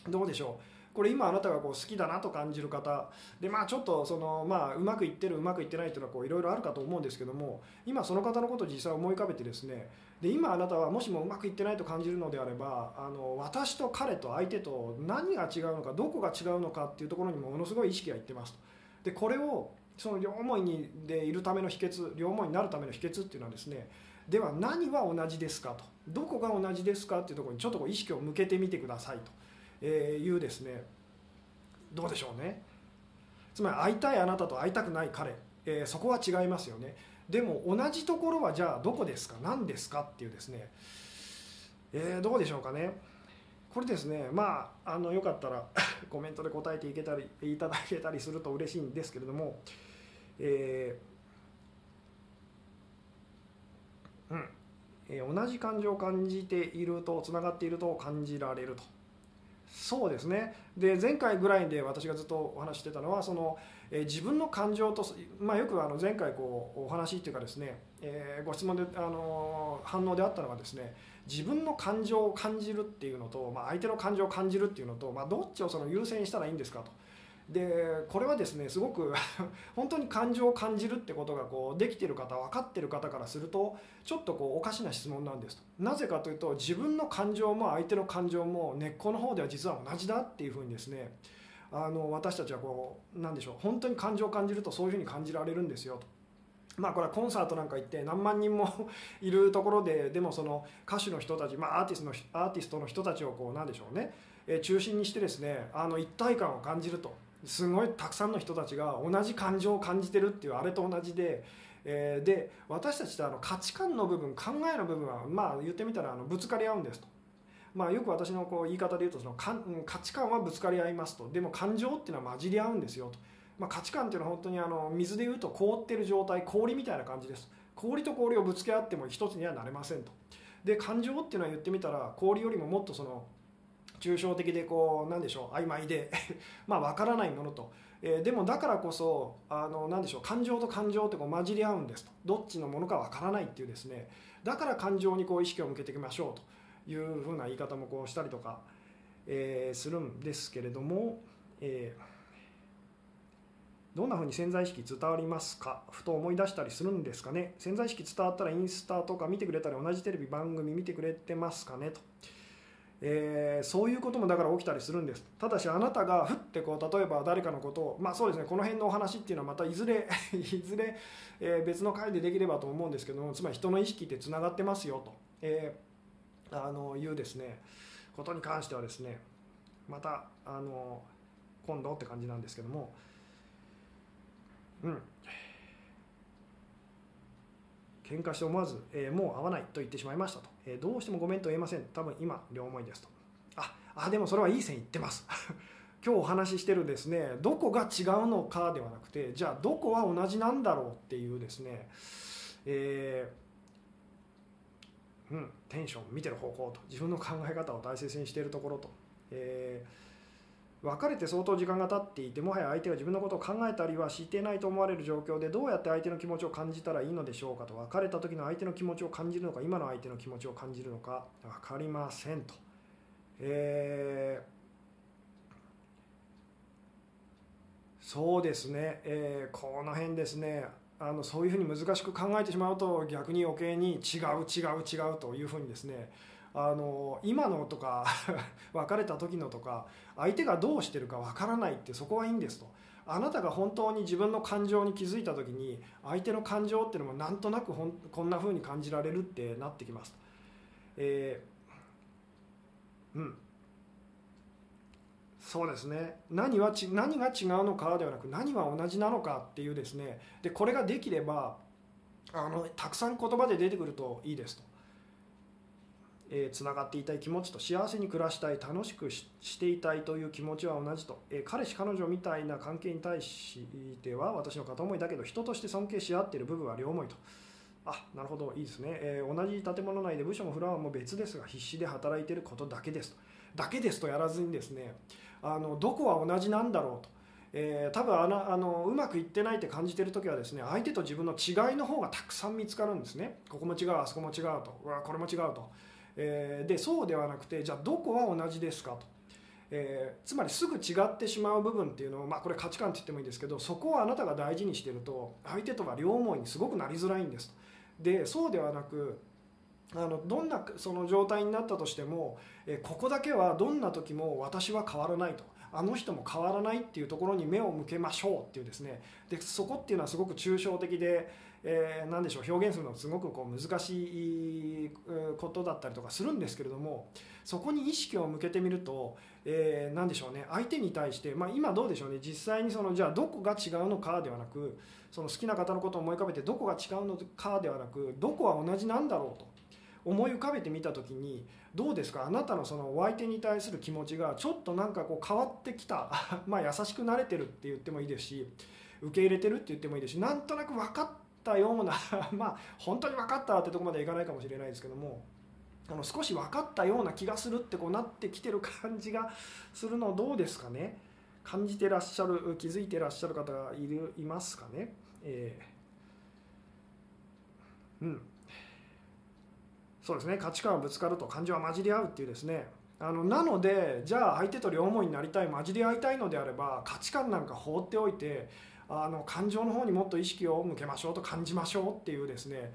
どうでしょう？これ今あなたがこう好きだなと感じる方でまあちょっとそのまあうまくいってるうまくいってないっていうのはいろいろあるかと思うんですけども今その方のことを実際思い浮かべてですねで今あなたはもしもうまくいってないと感じるのであればあの私と彼と相手と何が違うのかどこが違うのかっていうところにもものすごい意識がいってますと。でこれをその両思いにでいるための秘訣両思いになるための秘訣っていうのはですねでは何は同じですかと。どこが同じですかっていうところにちょっとこう意識を向けてみてくださいと。いうですね。どうでしょうね。つまり会いたいあなたと会いたくない彼、えー、そこは違いますよね。でも同じところはじゃあどこですか？何ですかっていうですね、えー、どうでしょうかね。これですね。まああのよかったら コメントで答えていけたりいただけたりすると嬉しいんですけれども、えーうん。えー、同じ感情を感じているとつながっていると感じられると。そうですね。で前回ぐらいで私がずっとお話してたのはその、えー、自分の感情と、まあ、よくあの前回こうお話っていうかですね、えー、ご質問で、あの反応であったのがですね自分の感情を感じるっていうのと、まあ、相手の感情を感じるっていうのと、まあ、どっちをその優先したらいいんですかと。でこれはですねすごく 本当に感情を感じるってことがこうできてる方分かってる方からするとちょっとこうおかしな質問なんですとなぜかというと自分の感情も相手の感情も根っこの方では実は同じだっていうふうにですねあの私たちはこうなんでしょう本当に感情を感じるとそういうふうに感じられるんですよと。まあこれはコンサートなんか行って何万人も いるところででもその歌手の人たち、まあ、アーティストのアーティストの人たちをこうなんでしょうねえ中心にしてですねあの一体感を感じるとすごいたくさんの人たちが同じ感情を感じてるっていうあれと同じで、えー、で私たちとあの価値観の部分考えの部分はまあ言ってみたらあのぶつかり合うんですと。まあ、よく私のこう言い方で言うとそのか価値観はぶつかり合いますと。でも感情っていうのは混じり合うんですよと、まあ、価値観っていうのは本当にあの水で言うと凍ってる状態氷みたいな感じです。氷と氷をぶつけ合っても一つにはなれませんと。で感情っていうのは言ってみたら氷よりももっとその抽象的でこうなんでしょう曖昧で。まあ分からないものと、えー、でもだからこそあのなんでしょう感情と感情ってこう混じり合うんですと。どっちのものか分からないっていうですね。だから感情にこう意識を向けていきましょうというふうな言い方もこうしたりとか、えー、するんですけれども、えー、どんなふうに潜在意識伝わりますか？ふと思い出したりするんですかね？潜在意識伝わったらインスタとか見てくれたり同じテレビ番組見てくれてますかね？と。えー、そういうこともだから起きたりするんです。ただしあなたがふってこう例えば誰かのことをまあそうですねこの辺のお話っていうのはまたいずれ いずれ、えー、別の回でできればと思うんですけどもつまり人の意識ってつながってますよと、えー、あのいうですねことに関してはですねまたあの今度って感じなんですけどもうん。喧嘩して思わず、えー、もう会わないと言ってしまいましたと、えー、どうしてもごめんと言えません。多分今両思いですと。ああでもそれはいい線いってます。今日お話ししてるですねどこが違うのかではなくてじゃあどこは同じなんだろうっていうですね、えー、うん、テンション見てる方向と。自分の考え方を大切にしているところと、えー別れて相当時間が経っていてもはや相手が自分のことを考えたりはしてないと思われる状況でどうやって相手の気持ちを感じたらいいのでしょうかと別れた時の相手の気持ちを感じるのか今の相手の気持ちを感じるのか分かりませんと。えーそうですね、えー、この辺ですねあのそういうふうに難しく考えてしまうと逆に余計に違う違う違うというふうにですねあの今のとか 別れた時のとか相手がどうしてるかわからないってそこはいいんですと。あなたが本当に自分の感情に気づいた時に相手の感情っていうのもなんとなくほんこんな風に感じられるってなってきますと、えー、うん。そうですね。何はち何が違うのかではなく何は同じなのかっていうですね。でこれができればあのたくさん言葉で出てくるといいですと。えつながっていたい気持ちと幸せに暮らしたい楽しくしていたいという気持ちは同じと、え彼氏彼女みたいな関係に対しては私の片思いだけど人として尊敬し合っている部分は両思いと。あなるほど。いいですね、えー、同じ建物内で部署もフラワーも別ですが必死で働いていることだけですと。だけですとやらずにですねあのどこは同じなんだろうと。えー、多分あのあのうまくいってないって感じてる時はですね相手と自分の違いの方がたくさん見つかるんですね。ここも違うあそこも違うと。うわこれも違うと。えー、でそうではなくてじゃあどこは同じですかと、えー、つまりすぐ違ってしまう部分っていうのを、まあ、これ価値観って言ってもいいんですけどそこをあなたが大事にしてると相手とは両思いにすごくなりづらいんですでそうではなくあのどんなその状態になったとしても、えここだけはどんな時も私は変わらないと。あの人も変わらないっていうところに目を向けましょうっていうですね。でそこっていうのはすごく抽象的でえー、何でしょう表現するのすごくこう難しいことだったりとかするんですけれどもそこに意識を向けてみると、えー、何でしょうね相手に対して、まあ、今どうでしょうね実際にそのじゃあどこが違うのかではなくその好きな方のことを思い浮かべてどこが違うのかではなくどこは同じなんだろうと思い浮かべてみた時にどうですかあなたのそのお相手に対する気持ちがちょっとなんかこう変わってきた まあ優しくなれてるって言ってもいいですし受け入れてるって言ってもいいですしなんとなく分かったようなまあ本当に分かったってとこまではいかないかもしれないですけどもあの少し分かったような気がするってこうなってきてる感じがするのどうですかね？感じてらっしゃる気づいてらっしゃる方がいるいますかね、えー、うん。そうですね。価値観はぶつかると感情は混じり合うっていうですね。あのなのでじゃあ相手と両思いになりたい混じり合いたいのであれば価値観なんか放っておいてあの感情の方にもっと意識を向けましょうと感じましょうっていうですね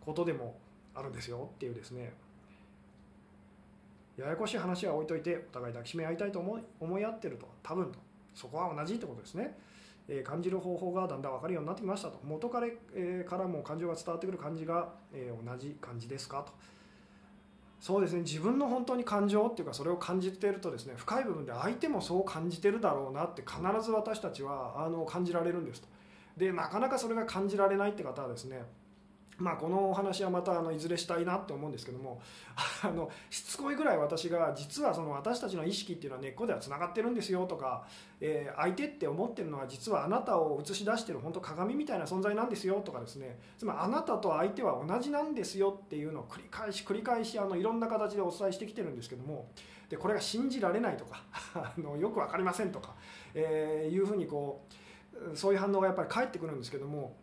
ことでもあるんですよっていうですね。ややこしい話は置いといてお互い抱きしめ合いたいと思い思い合ってると。多分と。そこは同じってことですね、えー、感じる方法がだんだん分かるようになってきましたと。元彼、えー、からも感情が伝わってくる感じが、えー、同じ感じですかと。そうですね。自分の本当に感情っていうかそれを感じているとですね深い部分で相手もそう感じてるだろうなって必ず私たちはあの感じられるんですと。でなかなかそれが感じられないって方はですねまあ、このお話はまたあのいずれしたいなって思うんですけども あのしつこいぐらい私が実はその私たちの意識っていうのは根っこではつながってるんですよとか、えー、相手って思ってるのは実はあなたを映し出してる本当鏡みたいな存在なんですよとかですね。つまりあなたと相手は同じなんですよっていうのを繰り返し繰り返しあのいろんな形でお伝えしてきてるんですけどもでこれが信じられないとか あのよく分かりませんとか、えー、いうふうにこうそういう反応がやっぱり返ってくるんですけども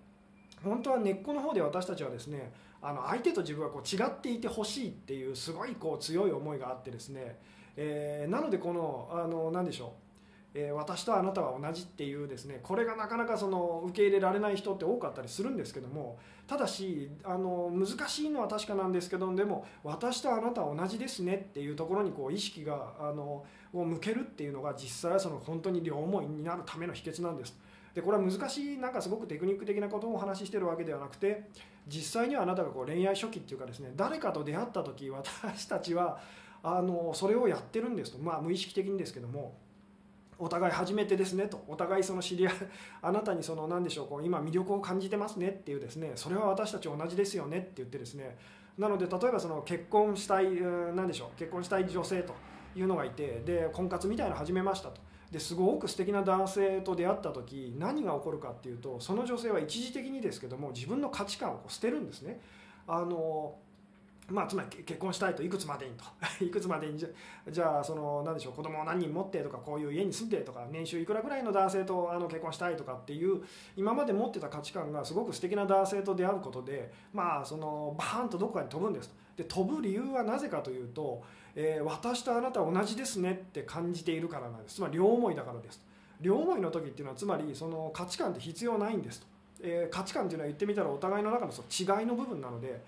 本当は根っこの方で私たちはですねあの相手と自分はこう違っていてほしいっていうすごいこう強い思いがあってですね、えー、なのでこのあの何でしょうえー、私とあなたは同じっていうですねこれがなかなかその受け入れられない人って多かったりするんですけどもただしあの難しいのは確かなんですけどでも私とあなたは同じですねっていうところにこう意識があのを向けるっていうのが実際はその本当に両思いになるための秘訣なんです。でこれは難しいなんかすごくテクニック的なことをお話ししてるわけではなくて実際にはあなたがこう恋愛初期っていうかですね誰かと出会った時私たちはあのそれをやってるんですと。まあ無意識的にですけどもお互い初めてですねと。お互いその知り合いあなたにその何でしょうこう今魅力を感じてますねっていうですねそれは私たち同じですよねって言ってですね。なので例えばその結婚したい何でしょう結婚したい女性というのがいてで婚活みたいなの始めましたと。ですごく素敵な男性と出会った時何が起こるかっていうとその女性は一時的にですけども自分の価値観を捨てるんですね。あのまあ、つまり結婚したいといくつまでにと いくつまでにじゃあその何でしょう子供を何人持ってとかこういう家に住んでとか年収いくらぐらいの男性とあの結婚したいとかっていう今まで持ってた価値観がすごく素敵な男性と出会うことでまあそのバーンとどこかに飛ぶんですで飛ぶ理由はなぜかというと、えー、私とあなたは同じですねって感じているからなんです。つまり両思いだからです。両思いの時っていうのはつまりその価値観って必要ないんですと、えー、価値観っていうのは言ってみたらお互いの中のその違いの部分なので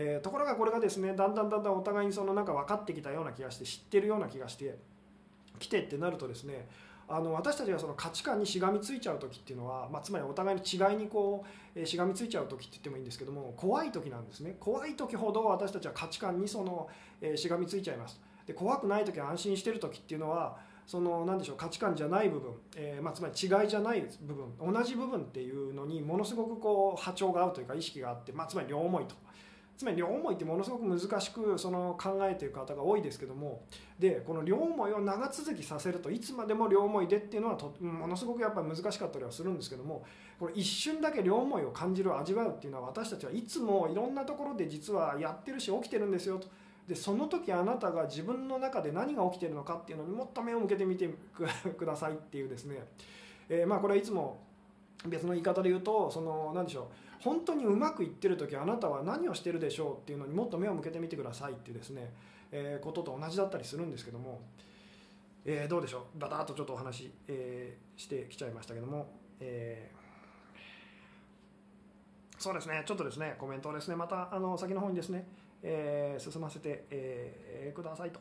えー、ところがこれがですねだんだんだんだんお互いにそのなんか分かってきたような気がして知ってるような気がして来てってなるとですねあの私たちがその価値観にしがみついちゃう時っていうのは、まあ、つまりお互いの違いにこう、えー、しがみついちゃう時って言ってもいいんですけども怖い時なんですね怖い時ほど私たちは価値観にその、えー、しがみついちゃいますで怖くない時安心してる時っていうのはその何でしょう価値観じゃない部分、えー、まあ、つまり違いじゃない部分同じ部分っていうのにものすごくこう波長が合うというか意識があって、まあ、つまり両思いと。つまり両思いってものすごく難しくその考えている方が多いですけどもでこの両思いを長続きさせるといつまでも両思いでっていうのはとものすごくやっぱり難しかったりはするんですけどもこれ一瞬だけ両思いを感じる味わうっていうのは私たちはいつもいろんなところで実はやってるし起きてるんですよと。でその時あなたが自分の中で何が起きてるのかっていうのにもっと目を向けてみてくださいっていうですね、えー、まあこれはいつも別の言い方で言うとその何でしょう本当にうまくいってる時あなたは何をしてるでしょうっていうのにもっと目を向けてみてくださいっていうですね、えー、ことと同じだったりするんですけども、えー、どうでしょう？だだっとちょっとお話、えー、してきちゃいましたけども、え、そうですねちょっとですねコメントをですねまたあの先の方にですね、えー、進ませて、えー、くださいと。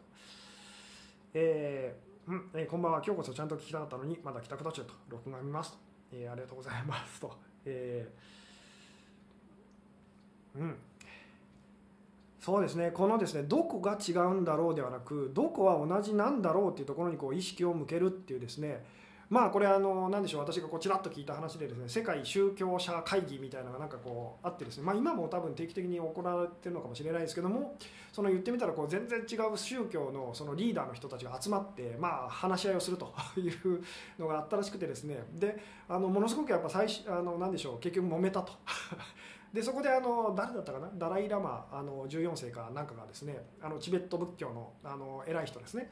えうんえー、こんばんは。今日こそちゃんと聞きたかったのにまだ帰宅途中と。録画見ますと、えー、ありがとうございますと、えーうん。そうですね。このですねどこが違うんだろうではなくどこは同じなんだろうっていうところにこう意識を向けるっていうですね。まあこれあの何でしょう。私がこうちらっと聞いた話でですね世界宗教者会議みたいなのがなんかこうあってですね。まあ今も多分定期的に行われてるのかもしれないですけどもその言ってみたらこう全然違う宗教のそのリーダーの人たちが集まってまあ話し合いをするというのがあったらしくてですね。であのものすごくやっぱ最あの何でしょう。結局揉めたと。でそこであの誰だったかな？ダライ・ラマあの14世かなんかがですねあのチベット仏教のあの偉い人ですね。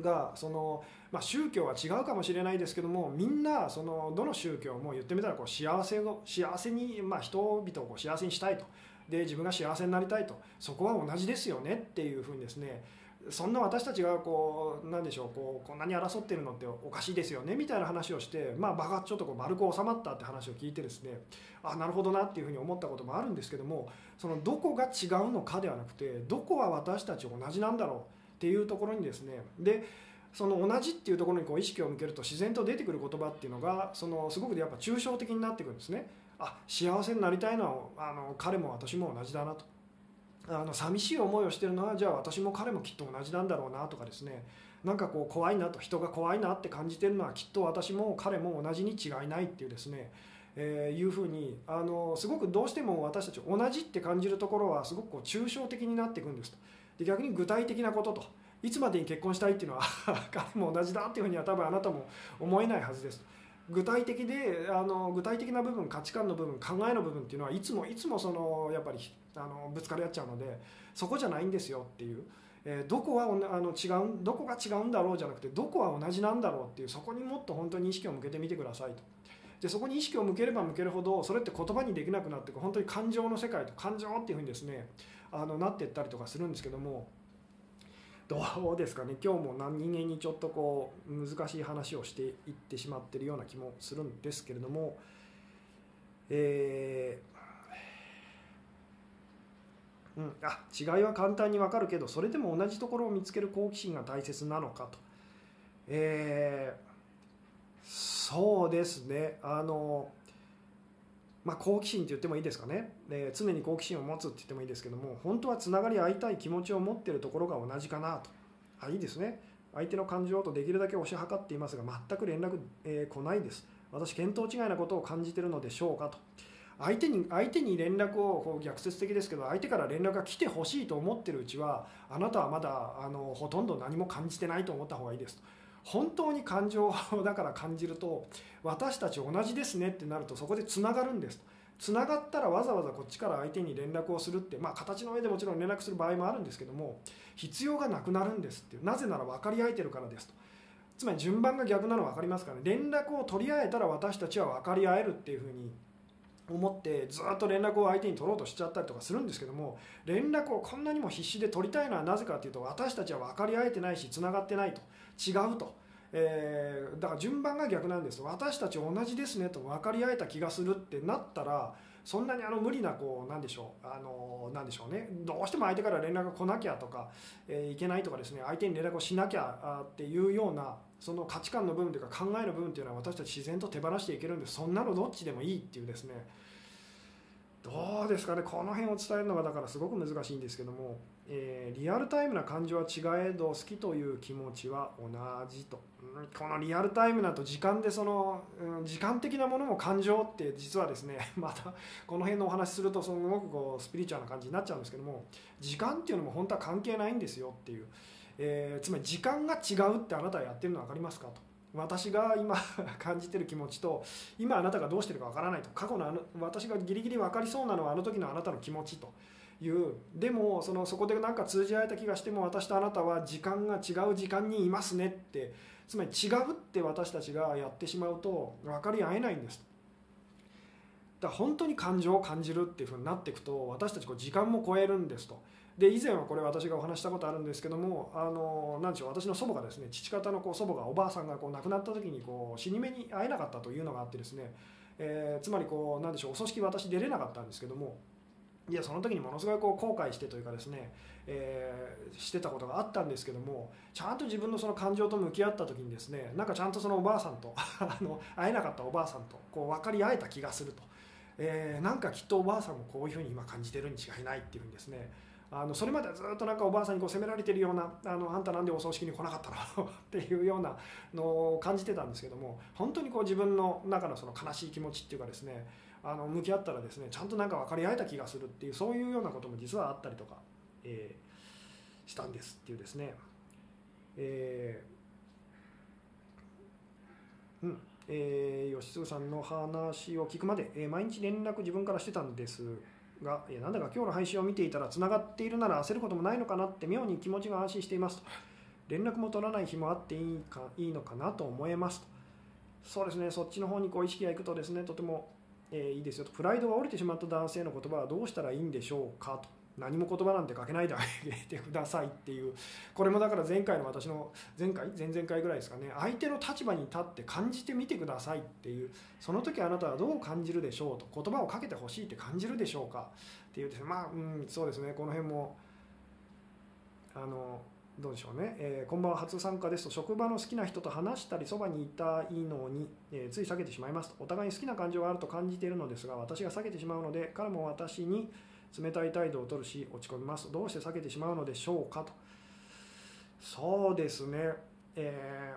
がその、まあ、宗教は違うかもしれないですけどもみんなそのどの宗教も言ってみたらこう幸せを幸せに、まあ、人々をこう幸せにしたいと。で自分が幸せになりたいと。そこは同じですよねっていうふうにですねそんな私たちがこうなんでしょうこうこんなに争ってるのっておかしいですよねみたいな話をしてまあ場がちょっとこう丸く収まったって話を聞いてですねあなるほどなっていうふうに思ったこともあるんですけどもそのどこが違うのかではなくてどこは私たち同じなんだろうっていうところにですねでその同じっていうところにこう意識を向けると自然と出てくる言葉っていうのがそのすごくやっぱ抽象的になってくるんですね。あ幸せになりたいのはあの彼も私も同じだなとあの寂しい思いをしてるのはじゃあ私も彼もきっと同じなんだろうなとかですね。なんかこう怖いなと人が怖いなって感じてるのはきっと私も彼も同じに違いないっていうですね、えー、いうふうにあのすごくどうしても私たち同じって感じるところはすごくこう抽象的になっていくんですと。で逆に具体的なことといつまでに結婚したいっていうのは彼も同じだっていうふうには多分あなたも思えないはずです具体的であの具体的な部分価値観の部分考えの部分っていうのはいつもいつもそのやっぱりあのぶつかり合っちゃうのでそこじゃないんですよっていう、えー、どこはあの違うどこが違うんだろうじゃなくてどこは同じなんだろうっていうそこにもっと本当に意識を向けてみてくださいと。でそこに意識を向ければ向けるほどそれって言葉にできなくなって本当に感情の世界と感情っていうふうにですねあのなっていったりとかするんですけどもどうですかね。今日も何人間にちょっとこう難しい話をしていってしまってるような気もするんですけれども。えーうん、あ違いは簡単に分かるけどそれでも同じところを見つける好奇心が大切なのかと、えー、そうですね。あの、まあ、好奇心って言ってもいいですかね、え、常に好奇心を持つって言ってもいいですけども本当はつながり合いたい気持ちを持ってるところが同じかなと。あいいですね。相手の感情とできるだけ推し量っていますが全く連絡、えー、来ないです。私見当違いなことを感じてるのでしょうかと。相手に相手に連絡をこう逆説的ですけど相手から連絡が来てほしいと思ってるうちはあなたはまだあのほとんど何も感じてないと思った方がいいですと。本当に感情だから感じると私たち同じですねってなるとそこでつながるんです。つながったらわざわざこっちから相手に連絡をするってまあ形の上でもちろん連絡する場合もあるんですけども必要がなくなるんですってなぜなら分かり合えてるからですと。つまり順番が逆なの分かりますからね。連絡を取り合えたら私たちは分かり合えるっていうふうに思ってずっと連絡を相手に取ろうとしちゃったりとかするんですけども連絡をこんなにも必死で取りたいのはなぜかというと私たちは分かり合えてないしつながってないと。違うと、えー、だから順番が逆なんです私たち同じですねと分かり合えた気がするってなったらそんなにあの無理なこうなんでしょうあのなんでしょうね。どうしても相手から連絡が来なきゃとか、えー、いけないとかですね相手に連絡をしなきゃっていうようなその価値観の部分というか考えの部分というのは私たち自然と手放していけるんでそんなのどっちでもいいっていうですね。どうですかね。この辺を伝えるのがだからすごく難しいんですけども、えー、リアルタイムな感情は違えど好きという気持ちは同じと、うん、このリアルタイムだと時間でその、うん、時間的なものも感情って実はですね またこの辺のお話するとすごくこうスピリチュアルな感じになっちゃうんですけども時間っていうのも本当は関係ないんですよっていう、えー、つまり時間が違うってあなたはやってるの分かりますかと。私が今感じてる気持ちと今あなたがどうしてるかわからないと。過去のあの私がギリギリ分かりそうなのはあの時のあなたの気持ちという。でもそのそこでなんか通じ合えた気がしても私とあなたは時間が違う時間にいますねって。つまり違うって私たちがやってしまうと分かり合えないんです。だから本当に感情を感じるっていうふうになっていくと私たちこう時間も超えるんですと。で以前はこれ私がお話したことあるんですけどもあの何でしょう私の祖母がですね父方のこう祖母がおばあさんがこう亡くなった時にこう死に目に会えなかったというのがあってですね、えー、つまりこう何でしょうお葬式私出れなかったんですけどもいやその時にものすごいこう後悔してというかですね、えー、してたことがあったんですけどもちゃんと自分のその感情と向き合った時にですねなんかちゃんとそのおばあさんと あの会えなかったおばあさんとこう分かり合えた気がすると、えー、なんかきっとおばあさんもこういうふうに今感じてるに違いないっていうんですね。あのそれまでずっとなんかおばあさんにこう責められてるようなあのあんたなんでお葬式に来なかったの？っていうようなのを感じてたんですけども本当にこう自分の中のその悲しい気持ちっていうかですねあの向き合ったらですねちゃんとなんか分かり合えた気がするっていうそういうようなことも実はあったりとか、えー、したんですっていうですね、えー、うん。えー、吉嗣さんの話を聞くまで、えー、毎日連絡自分からしてたんです。が、いやなんだか今日の配信を見ていたらつながっているなら焦ることもないのかなって妙に気持ちが安心していますと。連絡も取らない日もあっていいかいいのかなと思えますと。そうですねそっちの方にこう意識がいくとですねとても、えー、いいですよと。プライドが折れてしまった男性の言葉はどうしたらいいんでしょうかと。何も言葉なんて書けないであげてくださいっていう。これもだから前回の私の前回？前々回ぐらいですかね。相手の立場に立って感じてみてくださいっていう。その時あなたはどう感じるでしょうと。言葉をかけてほしいって感じるでしょうか？っていうですね。まあうんそうですね。この辺もあのどうでしょうね、えー、こんばんは初参加ですと。職場の好きな人と話したりそばにいたいのに、えー、つい避けてしまいますと。お互いに好きな感情があると感じているのですが私が避けてしまうので彼も私に冷たい態度を取るし落ち込みます。どうして避けてしまうのでしょうか？と。そうですね。え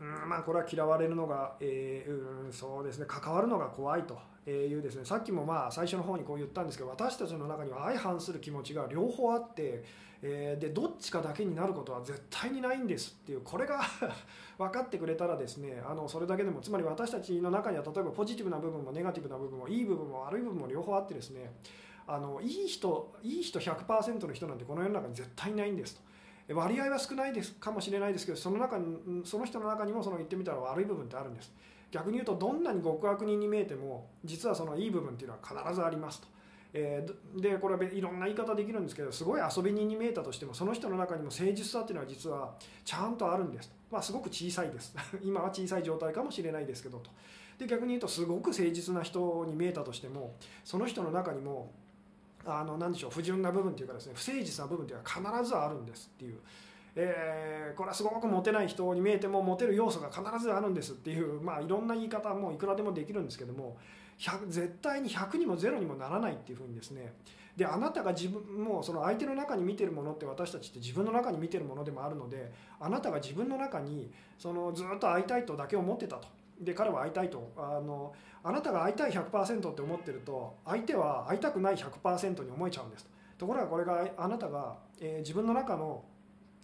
ー、うんまあこれは嫌われるのが、えー、うんそうですね。関わるのが怖いというですね。さっきもまあ最初の方にこう言ったんですけど私たちの中には相反する気持ちが両方あって、えー、でどっちかだけになることは絶対にないんですっていうこれが 分かってくれたらですねあのそれだけでもつまり私たちの中には例えばポジティブな部分もネガティブな部分もいい部分も悪い部分も両方あってですねあのいい人いい人100%の人なんてこの世の中に絶対ないんですと。割合は少ないですかもしれないですけどその中にその人の中にもその言ってみたら悪い部分ってあるんです。逆に言うとどんなに極悪人に見えても実はそのいい部分っていうのは必ずありますと。えー、でこれはいろんな言い方できるんですけどすごい遊び人に見えたとしてもその人の中にも誠実さっていうのは実はちゃんとあるんです。まあ、すごく小さいです。今は小さい状態かもしれないですけどと。で逆に言うとすごく誠実な人に見えたとしてもその人の中にもあの何でしょう不純な部分っていうかですね不誠実な部分っていうのは必ずあるんですっていう。えー、これはすごくモテない人に見えてもモテる要素が必ずあるんですっていう、まあ、いろんな言い方もいくらでもできるんですけども絶対に100にも0にもならないっていうふうにですね。であなたが自分もその相手の中に見てるものって私たちって自分の中に見てるものでもあるのであなたが自分の中にそのずっと会いたいとだけ思ってたと。で彼は会いたいと。あのあなたが会いたい100%って思ってると相手は会いたくない100%に思えちゃうんです。ところがこれがあなたが、えー、自分の中の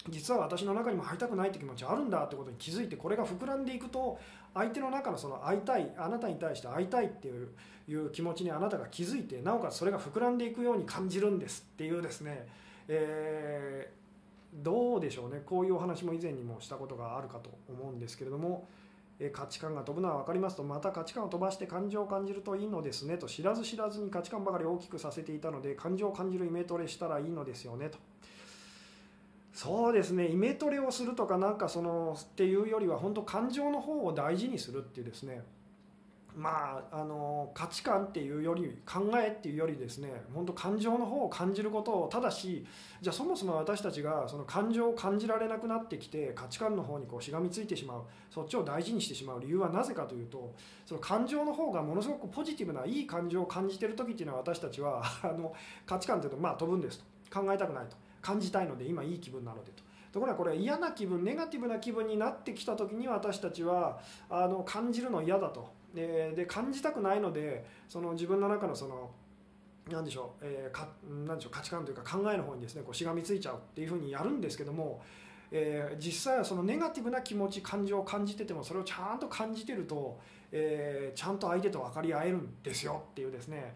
実は私の中にも会いたくないって気持ちあるんだってことに気づいてこれが膨らんでいくと相手の中のその会いたいあなたに対して会いたいっていういう気持ちにあなたが気づいてなおかつそれが膨らんでいくように感じるんですっていうですね、えー、どうでしょうね。こういうお話も以前にもしたことがあるかと思うんですけれども、え価値観が飛ぶのは分かりますとまた価値観を飛ばして感情を感じるといいのですねと知らず知らずに価値観ばかり大きくさせていたので感情を感じるイメトレしたらいいのですよねと。そうですね。イメトレをするとかなんかそのっていうよりは本当感情の方を大事にするっていうですね。まあ、あの価値観っていうより考えっていうよりですね。本当感情の方を感じることをただしじゃあそもそも私たちがその感情を感じられなくなってきて価値観の方にこうしがみついてしまう。そっちを大事にしてしまう。理由はなぜかというとその感情の方がものすごくポジティブないい感情を感じてる時っていうのは私たちはあの価値観っていうとまあ飛ぶんですと。考えたくないと。感じたいので今いい気分なのでと。ところがこれ嫌な気分ネガティブな気分になってきた時に私たちはあの感じるの嫌だとでで感じたくないのでその自分の中のその何でしょう,、えー、か何でしょう価値観というか考えの方にですねこうしがみついちゃうっていうふうにやるんですけども、えー、実際はそのネガティブな気持ち感情を感じててもそれをちゃんと感じてると、えー、ちゃんと相手と分かり合えるんですよっていうですね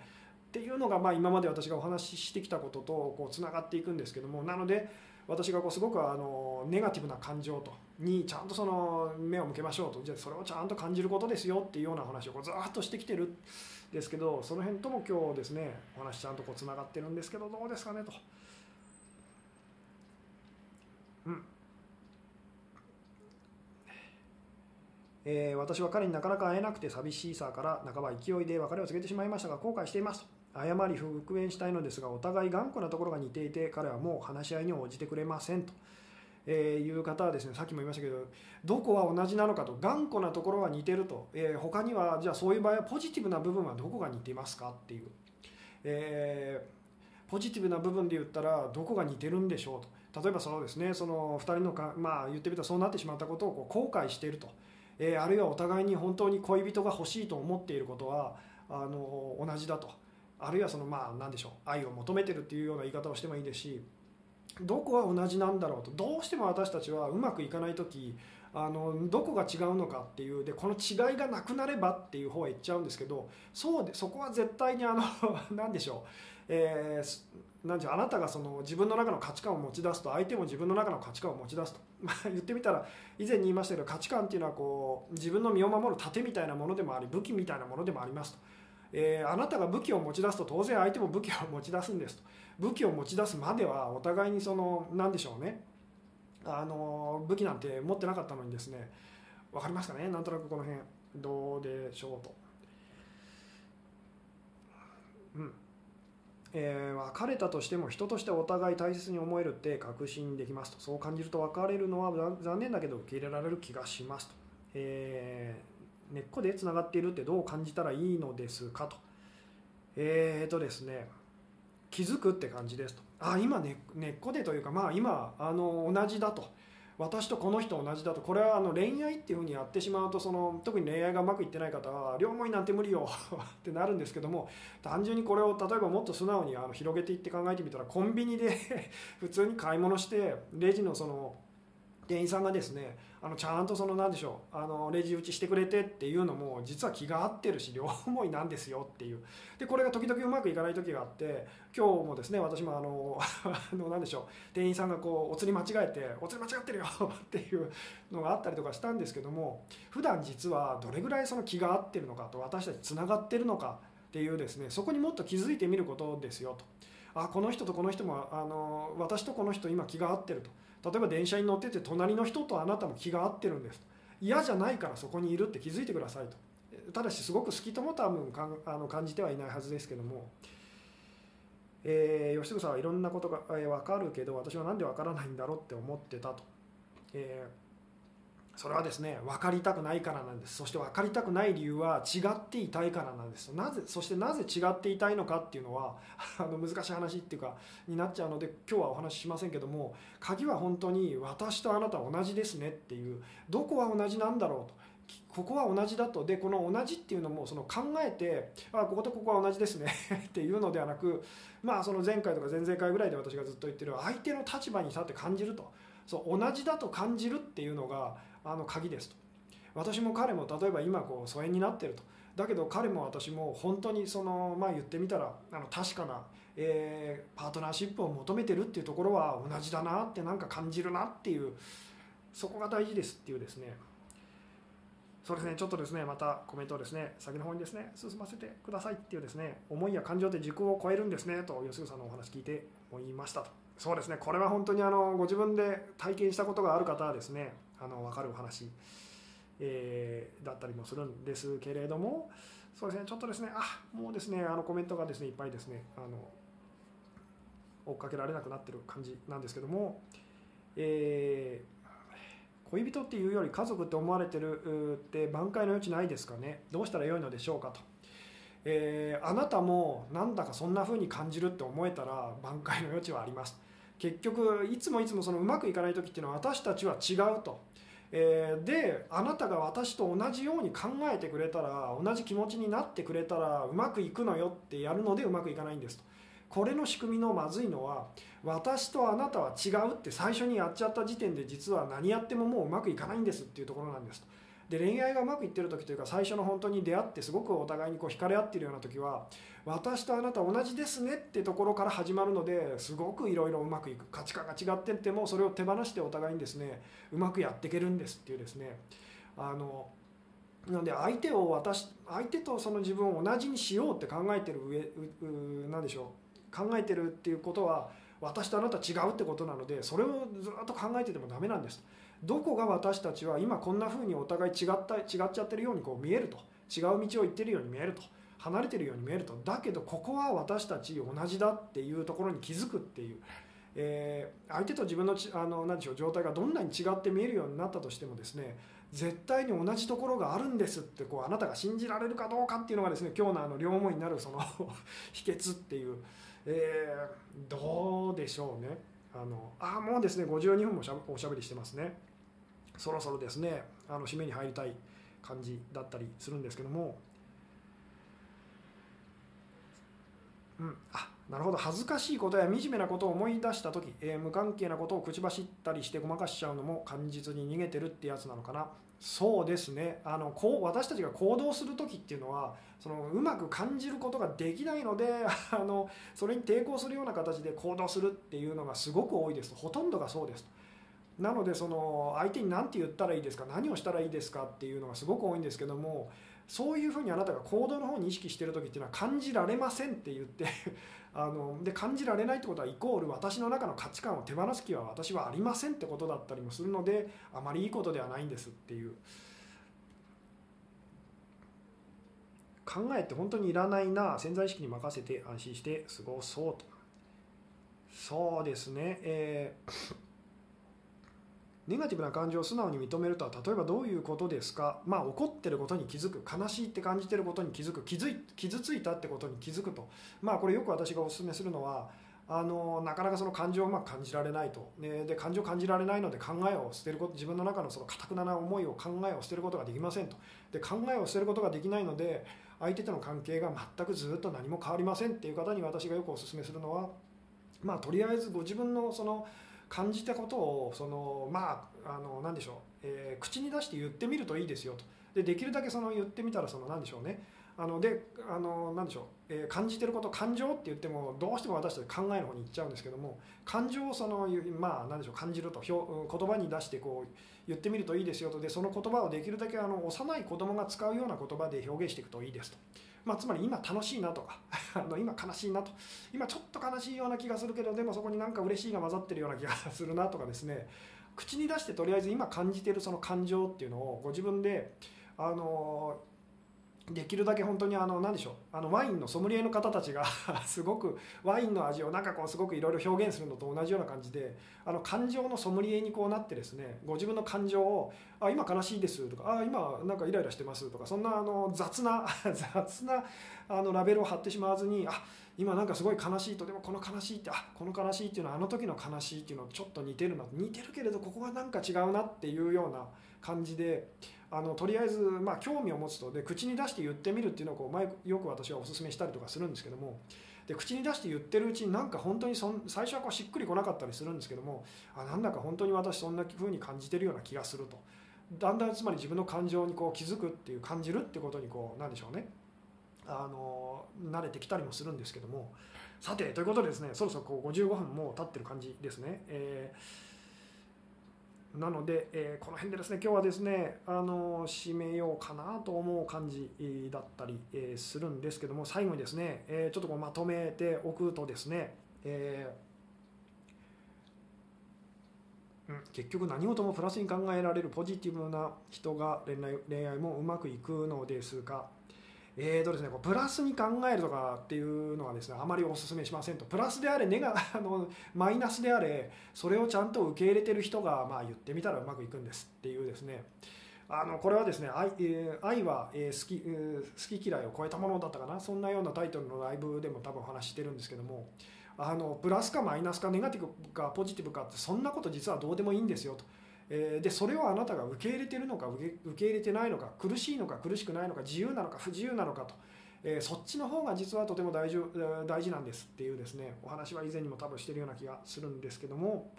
っていうのがまあ今まで私がお話ししてきたこととこうつながっていくんですけどもなので私がこうすごくあのネガティブな感情とにちゃんとその目を向けましょうとじゃあそれをちゃんと感じることですよっていうような話をこうずっとしてきてるんですけどその辺とも今日ですねお話ちゃんとこうつながってるんですけどどうですかねと。うんえー、私は彼になかなか会えなくて寂しいさから半ば勢いで別れを告げてしまいましたが後悔していますと謝り復縁したいのですがお互い頑固なところが似ていて彼はもう話し合いに応じてくれませんと。えー、いう方はですねさっきも言いましたけどどこは同じなのかと頑固なところは似てると、えー、他にはじゃあそういう場合はポジティブな部分はどこが似てますかっていう、えー、ポジティブな部分で言ったらどこが似てるんでしょうと。例えばそうですねその2人のか、まあ、言ってみたらそうなってしまったことをこう後悔していると、えー、あるいはお互いに本当に恋人が欲しいと思っていることはあの同じだと。あるいはそのまあ何でしょう愛を求めてるっていうような言い方をしてもいいですしどこは同じなんだろうとどうしても私たちはうまくいかない時あのどこが違うのかっていうでこの違いがなくなればっていう方へ行っちゃうんですけどそうでそこは絶対にあの 何でしょう、えー、なんあなたがその自分の中の価値観を持ち出すと相手も自分の中の価値観を持ち出すと、言ってみたら以前に言いましたけど価値観っていうのはこう自分の身を守る盾みたいなものでもあり武器みたいなものでもありますと。えー、あなたが武器を持ち出すと当然相手も武器を持ち出すんですと。武器を持ち出すまではお互いにその何でしょうね。あの武器なんて持ってなかったのにですね。分かりますかね？なんとなくこの辺。どうでしょうと。うん。えー、別れたとしても人としてお互い大切に思えるって確信できますと。そう感じると別れるのは残念だけど受け入れられる気がしますと、えー、根っこでつながっているってどう感じたらいいのですかと。えーとですね気づくって感じですと。あ今根、っこでというかまあ今あの同じだと。私とこの人同じだと。これはあの恋愛っていうふうにやってしまうとその特に恋愛がうまくいってない方は両思いなんて無理よ ってなるんですけども単純にこれを例えばもっと素直にあの広げていって考えてみたらコンビニで 普通に買い物してレジのその店員さんがですねあのちゃんとその何でしょうあのレジ打ちしてくれてっていうのも実は気が合ってるし両思いなんですよっていうでこれが時々うまくいかない時があって今日もですね私もあのあの何でしょう店員さんがこうお釣り間違えて「お釣り間違ってるよ」っていうのがあったりとかしたんですけども普段実はどれぐらいその気が合ってるのかと私たちつながってるのかっていうですねそこにもっと気づいてみることですよと。あこの人とこの人もあの私とこの人今気が合ってると例えば電車に乗ってて隣の人とあなたも気が合ってるんです嫌じゃないからそこにいるって気づいてくださいと。ただしすごく好きとも多分かんあの感じてはいないはずですけども、えー、吉純さんはいろんなことが、えー、分かるけど私は何で分からないんだろうって思ってたと、えー、それはですね分かりたくないからなんです。そして分かりたくない理由は違っていたいからなんです。なぜそしてなぜ違っていたいのかっていうのは あの難しい話っていうかになっちゃうので今日はお話ししませんけども鍵は本当に私とあなたは同じですねっていうどこは同じなんだろうと。ここは同じだと。でこの同じっていうのもその考えてあこことここは同じですね っていうのではなくまあその前回とか前々回ぐらいで私がずっと言ってる相手の立場に立って感じると。そう同じだと感じるっていうのがあの鍵ですと。私も彼も例えば今こう疎遠になってると。だけど彼も私も本当にそのまあ言ってみたらあの確かな、えー、パートナーシップを求めてるっていうところは同じだなってなんか感じるなっていうそこが大事ですっていうですね。そうですね、ちょっとですね、またコメントをですね、先の方にですね、進ませてくださいっていうですね、思いや感情って時空を超えるんですね、と、吉純さんのお話聞いて思いましたと。そうですね、これは本当にあのご自分で体験したことがある方はですね、あの分かるお話、えー、だったりもするんですけれども、そうですね、ちょっとですね、あもうですね、あのコメントがですね、いっぱいですね、あの追っかけられなくなってる感じなんですけども、えー恋人っていうより家族って思われてるって挽回の余地ないですかね？どうしたらよいのでしょうかと、えー、あなたもなんだかそんな風に感じるって思えたら挽回の余地はあります。結局いつもいつもそのうまくいかない時っていうのは私たちは違うと、えー、であなたが私と同じように考えてくれたら同じ気持ちになってくれたらうまくいくのよってやるのでうまくいかないんですとこれの仕組みのまずいのは私とあなたは違うって最初にやっちゃった時点で実は何やってももううまくいかないんですっていうところなんですと。で恋愛がうまくいってる時というか最初の本当に出会ってすごくお互いにこう惹かれ合ってるような時は私とあなた同じですねってところから始まるのですごくいろいろうまくいく。価値観が違ってってもそれを手放してお互いにですねうまくやっていけるんですっていうですね。あのなので相手を私相手とその自分を同じにしようって考えてる上何でしょう。考えてるっていうことは私とあなた違うってことなのでそれをずっと考えててもダメなんです。どこが私たちは今こんな風にお互い違った違っちゃってるようにこう見えると違う道を行ってるように見えると離れてるように見えるとだけどここは私たち同じだっていうところに気づくっていう、えー、相手と自分のちあの何でしょう状態がどんなに違って見えるようになったとしてもですね絶対に同じところがあるんですってこうあなたが信じられるかどうかっていうのがですね今日のあの両思いになるその 秘訣っていう。えー、どうでしょうね。あのあもうですね52分もおしゃべりしてますね。そろそろですねあの締めに入りたい感じだったりするんですけども。うんあなるほど。恥ずかしいことや惨めなことを思い出した時、えー、無関係なことを口走ったりしてごまかしちゃうのも感じずに逃げてるってやつなのかな。そうですね。あのこう私たちが行動する時っていうのはそのうまく感じることができないので あのそれに抵抗するような形で行動するっていうのがすごく多いです。ほとんどがそうです。なのでその相手に何て言ったらいいですか何をしたらいいですかっていうのがすごく多いんですけどもそういうふうにあなたが行動の方に意識してる時っていうのは感じられませんって言って あので感じられないってことはイコール私の中の価値観を手放す気は私はありませんってことだったりもするのであまりいいことではないんですっていう。考えって本当にいらないな潜在意識に任せて安心して過ごそうと。そうですね。えーネガティブな感情を素直に認めるとは例えばどういうことですか？まあ怒ってることに気づく悲しいって感じてることに気づく気づい傷ついたってことに気づくと。まあこれよく私がお勧めするのはあのなかなかその感情をうまく感じられないと、ね、で感情を感じられないので考えを捨てること自分の中のそのかたくなな思いを考えを捨てることができませんと。で考えを捨てることができないので相手との関係が全くずっと何も変わりませんっていう方に私がよくお勧めするのはまあとりあえずご自分のその感じたことをそのまああの何でしょう、えー、口に出して言ってみるといいですよと。でできるだけその言ってみたらその何でしょうね。あのであの何でしょう、えー、感じてること感情って言ってもどうしても私たち考えの方に行っちゃうんですけども感情をそのまあ何でしょう感じると表言葉に出してこう言ってみるといいですよと。でその言葉をできるだけあの幼い子供が使うような言葉で表現していくといいですと。まあ、つまり今楽しいなとか あの今悲しいなと今ちょっと悲しいような気がするけどでもそこになんか嬉しいが混ざってるような気がするなとかですね口に出してとりあえず今感じてるその感情っていうのをご自分であのできるだけ本当にあの何でしょうあのワインのソムリエの方たちが すごくワインの味をなんかこうすごくいろいろ表現するのと同じような感じであの感情のソムリエにこうなってですねご自分の感情を「あ今悲しいです」とか「あ今なんかイライラしてます」とかそんなあの雑な 雑なあのラベルを貼ってしまわずに「あ今なんかすごい悲しいとでもこの悲しいってあこの悲しいっていうのはあの時の悲しいっていうのとちょっと似てるな似てるけれどここはなんか違うなっていうような感じであのとりあえず、まあ、興味を持つとで口に出して言ってみるっていうのをこう前よく私はお勧めしたりとかするんですけども。で口に出して言ってるうちになんか本当にそん最初はこうしっくりこなかったりするんですけども。あなんだか本当に私そんな風に感じてるような気がすると。だんだんつまり自分の感情にこう気づくっていう感じるってことにこうなんでしょうね。あの慣れてきたりもするんですけども。さてということでですねそろそろこう55分も経ってる感じですね。えーなので、えー、この辺でですね今日はですねあの締めようかなと思う感じだったり、えー、するんですけども最後にですね、えー、ちょっとこうまとめておくとですね、えうん、結局何事もプラスに考えられるポジティブな人が恋愛恋愛もうまくいくのですがえーとですね、こうプラスに考えるとかっていうのはですねあまりお勧めしませんと。プラスであれネガ あのマイナスであれそれをちゃんと受け入れてる人が、まあ、言ってみたらうまくいくんですっていうですね。あのこれはですね愛,、えー、愛は、えー、好き、えー、好き嫌いを超えたものだったかな。そんなようなタイトルのライブでも多分お話してるんですけども。あのプラスかマイナスかネガティブかポジティブかってそんなこと実はどうでもいいんですよと。えでそれをあなたが受け入れてるのか受け入れてないのか苦しいのか苦しくないのか自由なのか不自由なのかと、えそっちの方が実はとても大事大事なんですっていうですねお話は以前にも多分してるような気がするんですけども、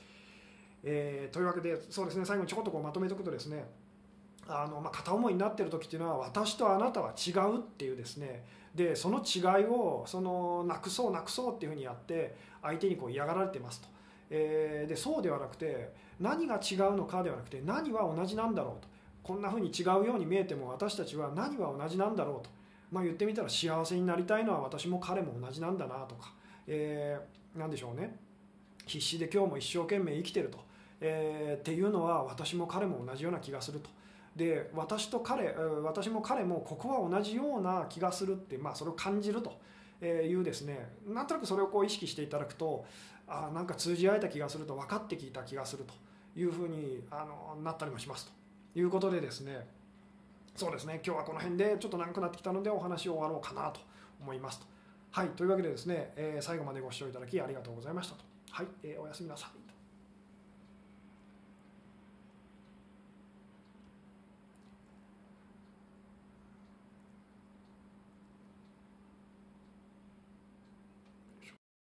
え、というわけでそうですね最後にちょこっとこうまとめておくとですねあのま、片思いになってる時っていうのは私とあなたは違うっていうですね。でその違いをそのなくそうなくそうっていうふうにやって相手にこう嫌がられてますと、えー、でそうではなくて何が違うのかではなくて何は同じなんだろうと。こんなふうに違うように見えても私たちは何は同じなんだろうと、まあ、言ってみたら幸せになりたいのは私も彼も同じなんだなとか、えー、何でしょうね。必死で今日も一生懸命生きてると、えー、っていうのは私も彼も同じような気がすると。で私と彼私も彼もここは同じような気がするって、まあ、それを感じると。いうですね。なんとなくそれをこう意識していただくとあなんか通じ合えた気がすると分かってきた気がすると。いうふうにあのなったりもしますということでですねそうですね今日はこの辺でちょっと長くなってきたのでお話を終わろうかなと思いますと。はいというわけでですね、えー、最後までご視聴いただきありがとうございましたと。はい、えー、おやすみなさい。